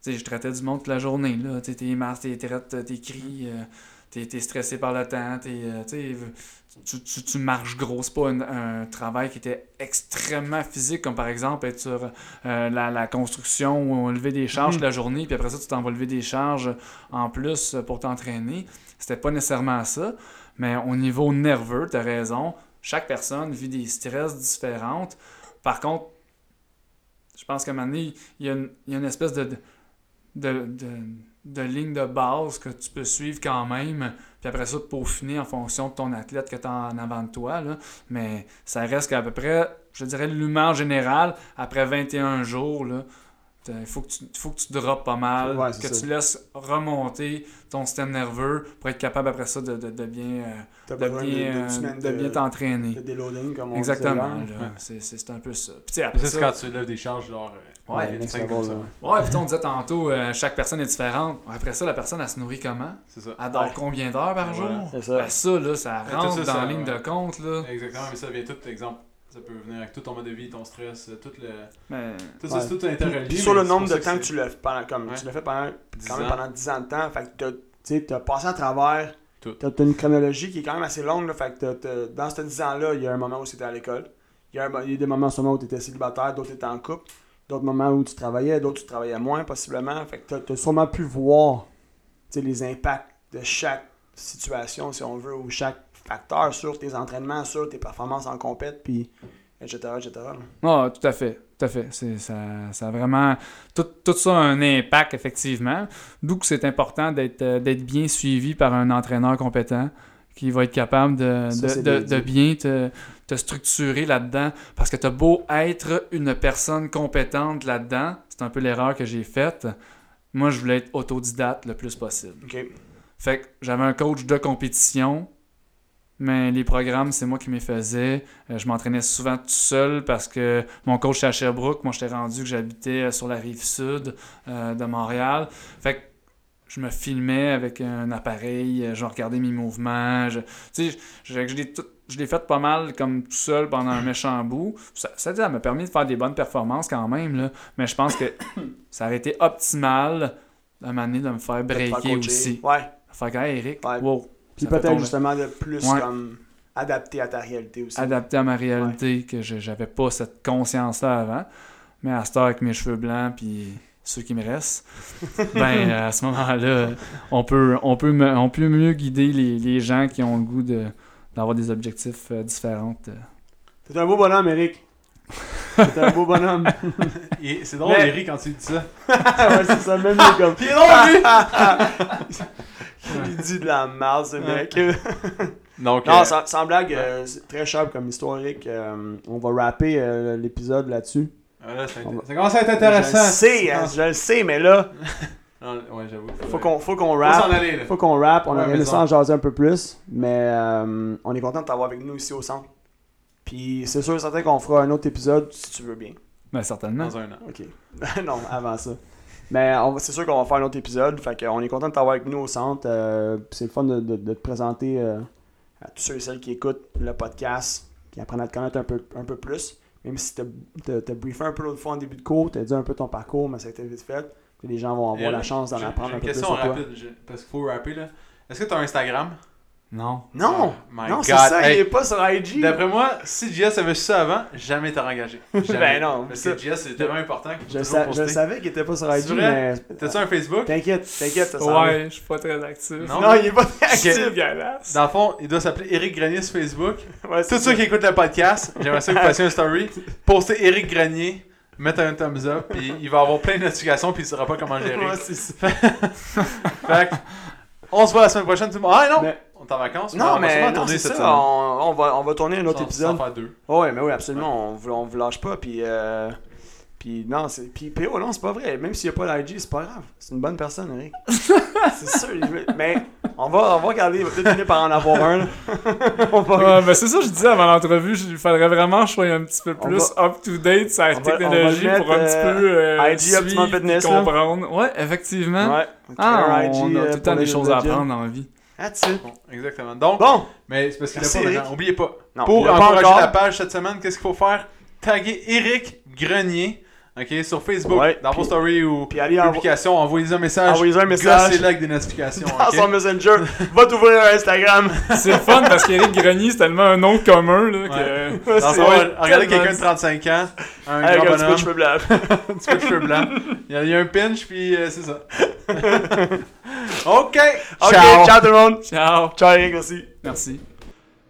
[SPEAKER 3] sais, je traitais du monde toute la journée. là. Tu sais, T'es masses, t'es traites, t'es cries, euh, t'es stressé par le temps. t'es, euh, tu tu, tu, marches gros. C'est pas un, un travail qui était extrêmement physique, comme par exemple être sur euh, la, la construction ou lever des charges toute la journée. Puis après ça, tu t'en vas lever des charges en plus pour t'entraîner. C'était pas nécessairement ça. Mais au niveau nerveux, tu as raison. Chaque personne vit des stress différentes. Par contre, je pense qu'à un moment donné, il y a une, il y a une espèce de, de, de, de ligne de base que tu peux suivre quand même. Puis après ça, peaufiner en fonction de ton athlète que tu as en avant de toi. Mais ça reste qu'à peu près, je dirais, l'humain en général, après 21 jours, il faut que tu, faut que tu droppes pas mal,
[SPEAKER 2] Ouais,
[SPEAKER 3] que
[SPEAKER 2] ça.
[SPEAKER 3] tu laisses remonter ton système nerveux pour être capable après ça de, de, de bien, euh, de bien,
[SPEAKER 2] de,
[SPEAKER 3] euh, de bien
[SPEAKER 2] de,
[SPEAKER 3] t'entraîner.
[SPEAKER 2] de déloading, comme on
[SPEAKER 3] Exactement. là. C'est, un peu ça. Puis tu sais,
[SPEAKER 1] Mais
[SPEAKER 3] après
[SPEAKER 1] ça, c'est
[SPEAKER 3] ça,
[SPEAKER 1] quand tu lèves des charges, genre. euh,
[SPEAKER 3] Ouais,
[SPEAKER 1] comme ça.
[SPEAKER 3] ouais, puis on disait tantôt, euh, chaque personne est différente. Après ça, la personne, elle se nourrit comment?
[SPEAKER 1] C'est ça.
[SPEAKER 3] Elle dort
[SPEAKER 2] Ouais.
[SPEAKER 3] combien d'heures par
[SPEAKER 1] Ouais,
[SPEAKER 3] jour?
[SPEAKER 2] ça.
[SPEAKER 3] Ben, ça, là, ça
[SPEAKER 1] tout
[SPEAKER 3] rentre
[SPEAKER 1] ça,
[SPEAKER 3] dans la ligne
[SPEAKER 1] ouais.
[SPEAKER 3] de compte, là.
[SPEAKER 1] Exactement, mais ça vient tout, exemple. Ça peut venir avec tout ton mode de vie, ton stress, euh, tout le.
[SPEAKER 3] Mais,
[SPEAKER 1] Tout ça,
[SPEAKER 2] Ouais.
[SPEAKER 1] c'est tout interrelié.
[SPEAKER 2] Puis sur le nombre de temps que tu l'as fait pendant, comme
[SPEAKER 1] Ouais.
[SPEAKER 2] tu l'as fait pendant,
[SPEAKER 1] 10
[SPEAKER 2] quand même
[SPEAKER 1] ans.
[SPEAKER 2] pendant 10 ans de temps, fait que t'as- tu t'as passé à travers,
[SPEAKER 1] Tout.
[SPEAKER 2] t'as t'as une chronologie qui est quand même assez longue, là, fait que dans ces 10 ans-là, il y a un moment où c'était à l'école, il y, a un il y a des moments sûrement où tu étais célibataire, d'autres étaient en couple, d'autres moments où tu travaillais, d'autres tu travaillais moins possiblement, fait que t'as as sûrement pu voir tu les impacts de chaque situation, si on veut, ou chaque facteur sur tes entraînements, sur tes performances en compète, puis etc., etc.
[SPEAKER 3] Ah, tout à fait. Tout à fait. C'est, ça, ça a vraiment. Tout, tout ça a un impact, effectivement. D'où que c'est important d'être, euh, d'être bien suivi par un entraîneur compétent qui va être capable de,
[SPEAKER 2] Ça,
[SPEAKER 3] de,
[SPEAKER 2] bien
[SPEAKER 3] de
[SPEAKER 2] dit.
[SPEAKER 3] bien te, te structurer là-dedans. Parce que tu as beau être une personne compétente là-dedans, c'est un peu l'erreur que j'ai faite. Moi, je voulais être autodidacte le plus possible. Fait que j'avais un coach de compétition, mais les programmes, c'est moi qui me faisais. Euh, je m'entraînais souvent tout seul parce que mon coach était à Sherbrooke. Moi, j'étais rendu que j'habitais euh, sur la rive sud euh, de Montréal. Fait que je me filmais avec un appareil, je regardais mes mouvements. Je, tu sais, je, je je l'ai fait pas mal comme tout seul pendant un méchant bout. Ça, ça, ça m'a permis de faire des bonnes performances quand même, là. mais je pense que ça aurait été optimal à un moment donné de me faire breaker aussi.
[SPEAKER 2] Ouais.
[SPEAKER 3] Faire que, hey, Eric,
[SPEAKER 2] Ouais.
[SPEAKER 3] wow,
[SPEAKER 2] Puis peut-être justement de plus
[SPEAKER 3] Ouais.
[SPEAKER 2] comme adapté à ta réalité aussi.
[SPEAKER 3] adapté à ma réalité, que je j'avais pas cette conscience-là avant. Mais à cette heure, avec mes cheveux blancs, puis ceux qui me restent, ben à ce moment-là, on peut, on, peut me- on peut mieux guider les, les gens qui ont le goût de d'avoir des objectifs euh, différents. euh.
[SPEAKER 2] T'es un beau bonhomme, Eric. T'es un beau bonhomme.
[SPEAKER 1] C'est drôle,
[SPEAKER 2] Mais-
[SPEAKER 1] Eric, quand tu dis ça.
[SPEAKER 2] ouais, c'est ça, même lui, comme.
[SPEAKER 1] Il est drôle, lui!
[SPEAKER 2] Il dit de la merde, ce mec.
[SPEAKER 1] Donc,
[SPEAKER 2] non,
[SPEAKER 1] euh,
[SPEAKER 2] sans, sans blague, euh, c'est très sharp comme historique. euh, on va rapper euh, l'épisode là-dessus.
[SPEAKER 1] voilà, ça,
[SPEAKER 2] on va-
[SPEAKER 1] ça commence à être
[SPEAKER 2] Je
[SPEAKER 1] intéressant.
[SPEAKER 2] le sais, hein, je le sais, mais là,
[SPEAKER 1] Non, ouais, j'avoue.
[SPEAKER 2] faut qu'on faut qu'on
[SPEAKER 1] Faut
[SPEAKER 2] rappe.
[SPEAKER 1] aller.
[SPEAKER 2] Faut qu'on rappe. On
[SPEAKER 1] Ouais,
[SPEAKER 2] aurait
[SPEAKER 1] ça
[SPEAKER 2] en jaser un peu plus. Mais euh, on est content de t'avoir avec nous ici au centre. Puis c'est sûr et certain qu'on fera un autre épisode si tu veux bien.
[SPEAKER 3] Ben certainement.
[SPEAKER 1] Dans un an.
[SPEAKER 2] Ok. non, avant ça. Mais c'est sûr qu'on va faire un autre épisode. Fait qu'on est content de t'avoir avec nous au centre. Euh, c'est le fun de, de- de te présenter euh, à tous ceux et celles qui écoutent le podcast, qui apprennent à te connaître un peu, un peu plus. Même si t'as t'as- t'as briefé un peu l'autre fois en début de cours, t'as dit un peu ton parcours, mais ça a été vite fait. Puis les gens vont avoir
[SPEAKER 1] Et
[SPEAKER 2] la chance d'en apprendre un
[SPEAKER 1] une
[SPEAKER 2] peu plus
[SPEAKER 1] question
[SPEAKER 2] sur toi.
[SPEAKER 1] rapide, je- parce qu'il faut rapper, là. Est-ce que tu as un Instagram?
[SPEAKER 3] Non.
[SPEAKER 2] Non!
[SPEAKER 1] My
[SPEAKER 2] non, c'est ça, il est pas sur IG.
[SPEAKER 1] D'après moi, si JS avait su ça avant, jamais t'aurais engagé. Jamais.
[SPEAKER 2] Ben non,
[SPEAKER 1] Parce
[SPEAKER 2] ça-
[SPEAKER 1] que JS, c'est tellement important qu'il
[SPEAKER 2] Je, sa- je savais qu'il était pas sur IG,
[SPEAKER 1] C'est vrai?
[SPEAKER 2] mais.
[SPEAKER 1] T'as-tu un Facebook?
[SPEAKER 2] T'inquiète, t'inquiète, ça.
[SPEAKER 3] Ouais, je suis pas très actif.
[SPEAKER 1] Non.
[SPEAKER 2] Non, il est pas
[SPEAKER 3] C'est
[SPEAKER 2] actif.
[SPEAKER 3] dégueulasse.
[SPEAKER 1] Dans le fond, il doit s'appeler Eric Grenier sur Facebook.
[SPEAKER 2] Ouais, c'est
[SPEAKER 1] Tous ceux qui écoutent le podcast, j'aimerais ça que vous fassiez un story. Postez Eric Grenier, mettez un thumbs up, puis il va avoir plein de notifications, puis il saura pas comment gérer.
[SPEAKER 2] Ouais, c'est ça.
[SPEAKER 1] Fait que, on se voit la semaine prochaine, tout le monde. Ah non!
[SPEAKER 2] Mais-
[SPEAKER 1] En vacances?
[SPEAKER 2] Non, mais
[SPEAKER 1] sûrement
[SPEAKER 2] non,
[SPEAKER 1] tourner
[SPEAKER 2] c'est
[SPEAKER 1] cette
[SPEAKER 2] ça.
[SPEAKER 1] semaine.
[SPEAKER 2] On, on va, on va tourner un autre
[SPEAKER 1] Sans-
[SPEAKER 2] épisode.
[SPEAKER 1] Sans faire deux.
[SPEAKER 2] Oh, ouais, mais oui, absolument. On, vous- on vous lâche pas. Puis, euh, puis non, c'est, puis PO, non, c'est pas vrai. Même s'il n'y a pas l'IG, c'est pas grave. C'est une bonne personne, Eric. c'est sûr. Mais on va, on va regarder. Il va peut-être finir par en avoir un. là. on va.
[SPEAKER 3] Ouais, mais c'est ça que je disais avant l'entrevue, il faudrait vraiment que je sois un petit peu plus up-to-date sur la
[SPEAKER 2] on va
[SPEAKER 3] technologie pour un petit peu euh,
[SPEAKER 2] IG Optimum
[SPEAKER 3] suivre,
[SPEAKER 2] Fitness, là.
[SPEAKER 3] comprendre. Ouais, effectivement.
[SPEAKER 2] Ouais.
[SPEAKER 3] Ah, on
[SPEAKER 2] IG,
[SPEAKER 3] a
[SPEAKER 2] euh,
[SPEAKER 3] tout le temps des choses à apprendre dans la vie.
[SPEAKER 2] That's it.
[SPEAKER 1] Bon, exactement. Donc,
[SPEAKER 2] Bon.
[SPEAKER 1] mais c'est parce qu'il a pas maintenant.
[SPEAKER 2] Eric.
[SPEAKER 1] Oubliez pas.
[SPEAKER 2] Non,
[SPEAKER 1] Pour encourager
[SPEAKER 2] encore.
[SPEAKER 1] la page cette semaine, qu'est-ce qu'il faut faire? Taguer Eric Grenier. OK, sur Facebook,
[SPEAKER 2] Ouais,
[SPEAKER 1] dans vos stories ou
[SPEAKER 2] Puis allez envo-
[SPEAKER 1] publications, envoyez-un message.
[SPEAKER 2] Envoyez-un message.
[SPEAKER 1] Gossez-le avec des notifications.
[SPEAKER 2] dans
[SPEAKER 1] OK?
[SPEAKER 2] son Messenger. Va t'ouvrir un Instagram.
[SPEAKER 3] C'est le fun parce qu'Éric Grenier, c'est tellement un nom commun là, que.
[SPEAKER 1] Ouais. Fond,
[SPEAKER 3] vrai.
[SPEAKER 1] regardez quelqu'un de 35 ans, un
[SPEAKER 2] Avec
[SPEAKER 1] grand
[SPEAKER 2] un petit peu de cheveux blancs.
[SPEAKER 1] un petit peu de cheveux blancs. Il y a, il y a un pinch, puis euh, c'est ça. OK!
[SPEAKER 2] Ok,
[SPEAKER 1] Ciao!
[SPEAKER 2] ciao tout le monde.
[SPEAKER 3] Ciao.
[SPEAKER 2] Ciao Eric aussi.
[SPEAKER 3] Merci.